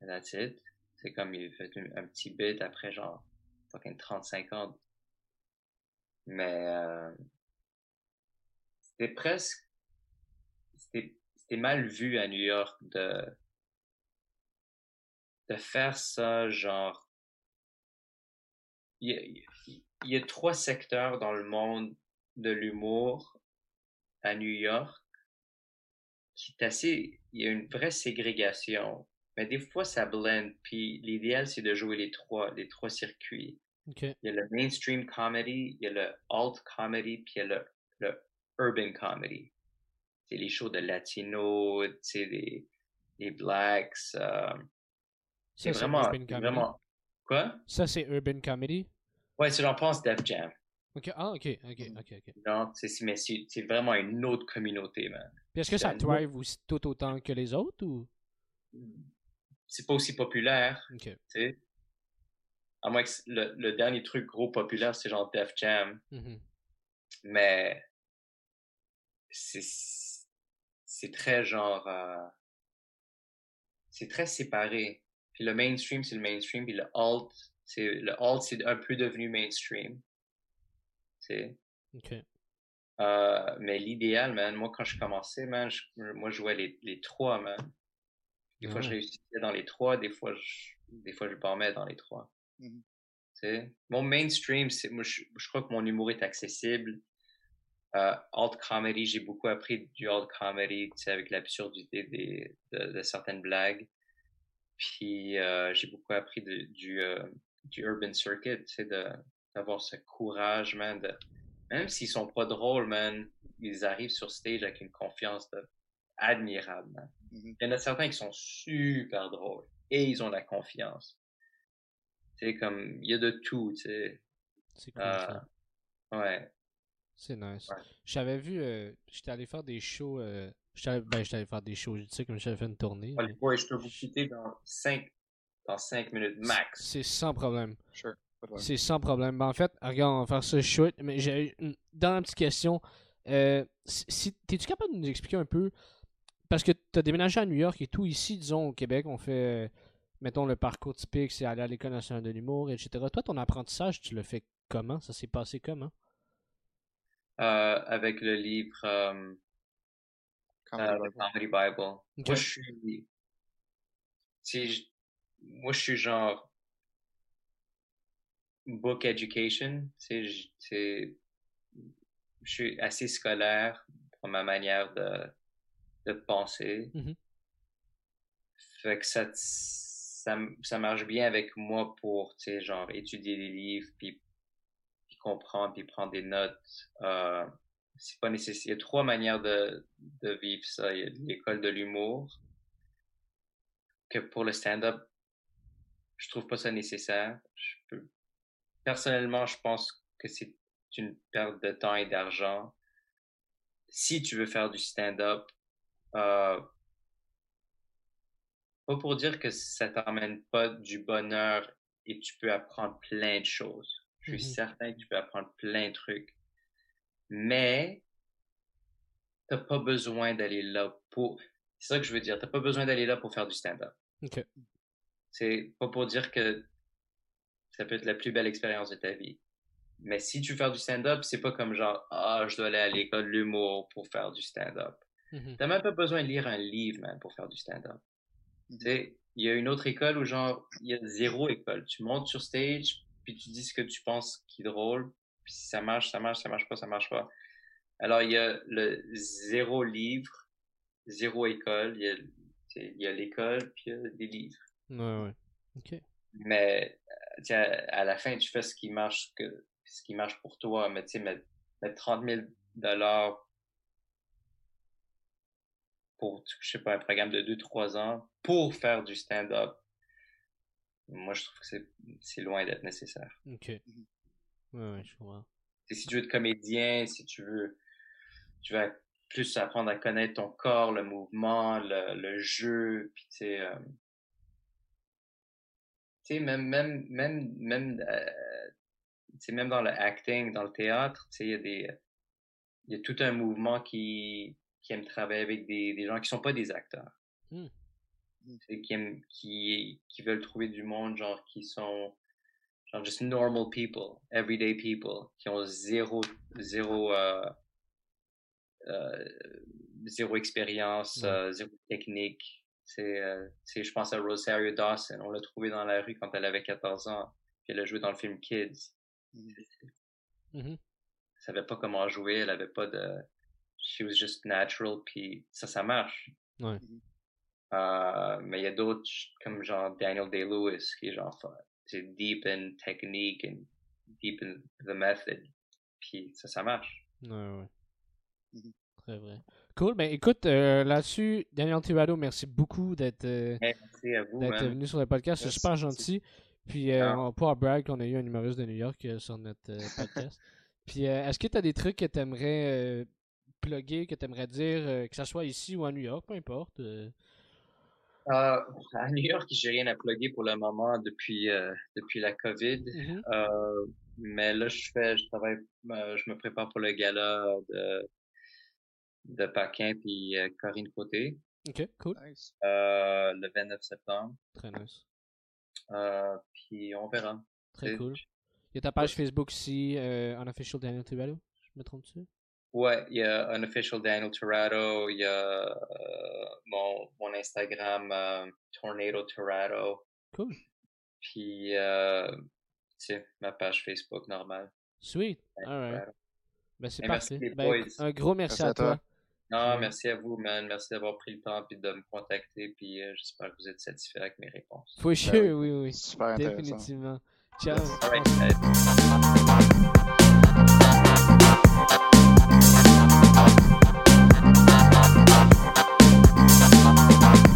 That's it. C'est comme il fait un, petit bit après genre fucking 35 ans. Mais euh, c'était presque c'était mal vu à New York de de faire ça genre il y, a, trois secteurs dans le monde de l'humour à New York qui est assez il y a une vraie ségrégation mais des fois ça blend puis l'idéal c'est de jouer les trois les trois circuits il y a le mainstream comedy il y a le alt comedy puis il y a le, le urban comedy les shows de latino, des, des blacks. Euh, c'est vraiment, vraiment. Quoi? Ça, c'est Urban Comedy? Ouais, c'est j'en pense Def Jam. Ok, ah, ok, ok, ok, ok. Non, mais c'est vraiment une autre communauté, man. Puis est-ce que ça thrive tout autant que les autres ou? C'est pas aussi populaire. Ok. Tu sais? À moins que le, le, dernier truc gros populaire, c'est genre Def Jam. Mm-hmm. Mais c'est très genre. Euh, c'est très séparé. Puis le mainstream, c'est le mainstream, puis le alt, c'est le alt, c'est un peu devenu mainstream. Tu sais. OK. Euh, mais l'idéal, man, moi, quand je commençais, man, moi, je jouais les, les trois, man. Des fois, je réussissais dans les trois, des fois, je, des fois, je bombais dans les trois. Mmh tu sais. Mon mainstream, c'est, moi, je, je, crois que mon humour est accessible. Euh, alt comedy, j'ai beaucoup appris du alt comedy, tu sais, avec l'absurdité des, de, de, certaines blagues. Puis, euh, j'ai beaucoup appris de, du, euh, du urban circuit, tu sais, de, d'avoir ce courage, man, de, même s'ils sont pas drôles, man, ils arrivent sur stage avec une confiance admirable, man. Mm-hmm. Il y en a certains qui sont super drôles et ils ont la confiance. Tu sais, comme, il y a de tout, tu sais. C'est cool, ça. Euh, ouais. C'est nice. J'avais vu, euh, j'étais allé faire des shows, euh, j'étais ben, j'étais allé faire des shows, tu sais, comme j'avais fait une tournée. Ouais, je peux vous quitter dans 5 dans 5 minutes max. C'est sans problème. Sure. C'est sans problème. Ben, en fait, regarde, on va faire ça short. Mais j'ai une dernière petite question. Euh, si, T'es-tu capable de nous expliquer un peu Parce que tu as déménagé à New York et tout. Ici, disons, au Québec, on fait, mettons, le parcours typique c'est aller à l'École nationale de l'humour, etc. Toi, ton apprentissage, tu le fais comment? Ça s'est passé comment? Euh, Avec le livre euh, Comedy, Bible. Bible. Moi, je suis. Moi, je suis genre book education. C'est, je suis assez scolaire pour ma manière de, de penser. Mm-hmm. Fait que ça, ça, ça, marche bien avec moi pour, tu sais, genre, étudier les livres, puis, puis comprendre, puis prendre des notes. Euh, c'est pas nécessaire. Il y a trois manières de, de vivre ça. Il y a l'école de l'humour, que pour le stand-up, je trouve pas ça nécessaire. Je peux, personnellement, je pense que c'est une perte de temps et d'argent. Si tu veux faire du stand-up, euh, pas pour dire que ça t'emmène pas du bonheur et tu peux apprendre plein de choses. Je suis mm-hmm. certain que tu peux apprendre plein de trucs. Mais, t'as pas besoin d'aller là pour, c'est ça que je veux dire, t'as pas besoin d'aller là pour faire du stand-up. Okay. C'est pas pour dire que ça peut être la plus belle expérience de ta vie. Mais si tu veux faire du stand-up, c'est pas comme genre, ah, je dois aller à l'école de l'humour pour faire du stand-up. Mm-hmm. T'as même pas besoin de lire un livre, man, pour faire du stand-up. Tu sais, il y a une autre école où genre, il y a zéro école. Tu montes sur stage, puis tu dis ce que tu penses qui est drôle, puis si ça marche, ça marche, ça marche pas, ça marche pas. Alors, il y a le zéro livre, zéro école, il y a, l'école, puis il y a des livres. Ouais, ouais. OK. Mais à la fin, tu fais ce qui marche, que, ce qui marche pour toi. Mais tu sais, mettre, 30 000 dollars pour, je sais pas, un programme de 2-3 ans pour faire du stand-up, moi, je trouve que c'est loin d'être nécessaire. OK. Ouais, ouais, je comprends. si tu veux être comédien, si tu veux, tu vas plus apprendre à connaître ton corps, le mouvement, le, le jeu, puis tu sais, euh, tu sais, même, même, même, même, euh, même dans le acting, dans le théâtre, tu sais, il y a des, il y a tout un mouvement qui, qui aime travailler avec des, des gens qui sont pas des acteurs. Mmh. Qui aiment, qui, qui veulent trouver du monde, genre, qui sont, genre, just normal people, everyday people, qui ont zéro, zéro, euh, euh, zéro expérience, euh, zéro technique, c'est, euh, je pense à Rosario Dawson. On l'a trouvée dans la rue quand elle avait 14 ans. Puis elle a joué dans le film Kids. Mm savait pas comment jouer. Elle avait pas de. She was just natural. Puis ça, ça marche. Ouais. Euh, mais il y a d'autres comme genre Daniel Day-Lewis qui est genre c'est deep in technique and deep in the method. Puis ça, ça marche. Ouais, ouais. Très vrai. Cool. Ben écoute, euh, là-dessus, Daniel Tirado, merci beaucoup d'être euh, venu sur le podcast. C'est super gentil. Puis euh, on va pouvoir brag qu'on a eu un humoriste de New York sur notre podcast. Puis est-ce que tu as des trucs que tu aimerais plugger, que tu aimerais dire, que ce soit ici ou à New York, peu importe? à New York, j'ai rien à plugger pour le moment depuis, depuis la COVID. Mm-hmm. mais là, je fais, je travaille, je me prépare pour le gala de de Paquin puis euh, Corinne Côté. Ok, cool. Euh, le 29 septembre. Très nice. Euh, puis on verra. Très cool. Il y a ta page Facebook aussi, euh, Unofficial Daniel Tirado, je me trompe-tu? Ouais, il y a Unofficial Daniel Tirado, il y a euh, mon, mon Instagram euh, Tornado Tirado. Cool. Puis, euh, c'est ma page Facebook normale. Sweet. Alright. Ben, c'est parfait. Ben, un gros merci, à, toi. Non, merci à vous, man. Merci d'avoir pris le temps puis de me contacter. Puis euh, j'espère que vous êtes satisfait avec mes réponses. For sure, ben oui, oui. Super Définitivement. Ciao.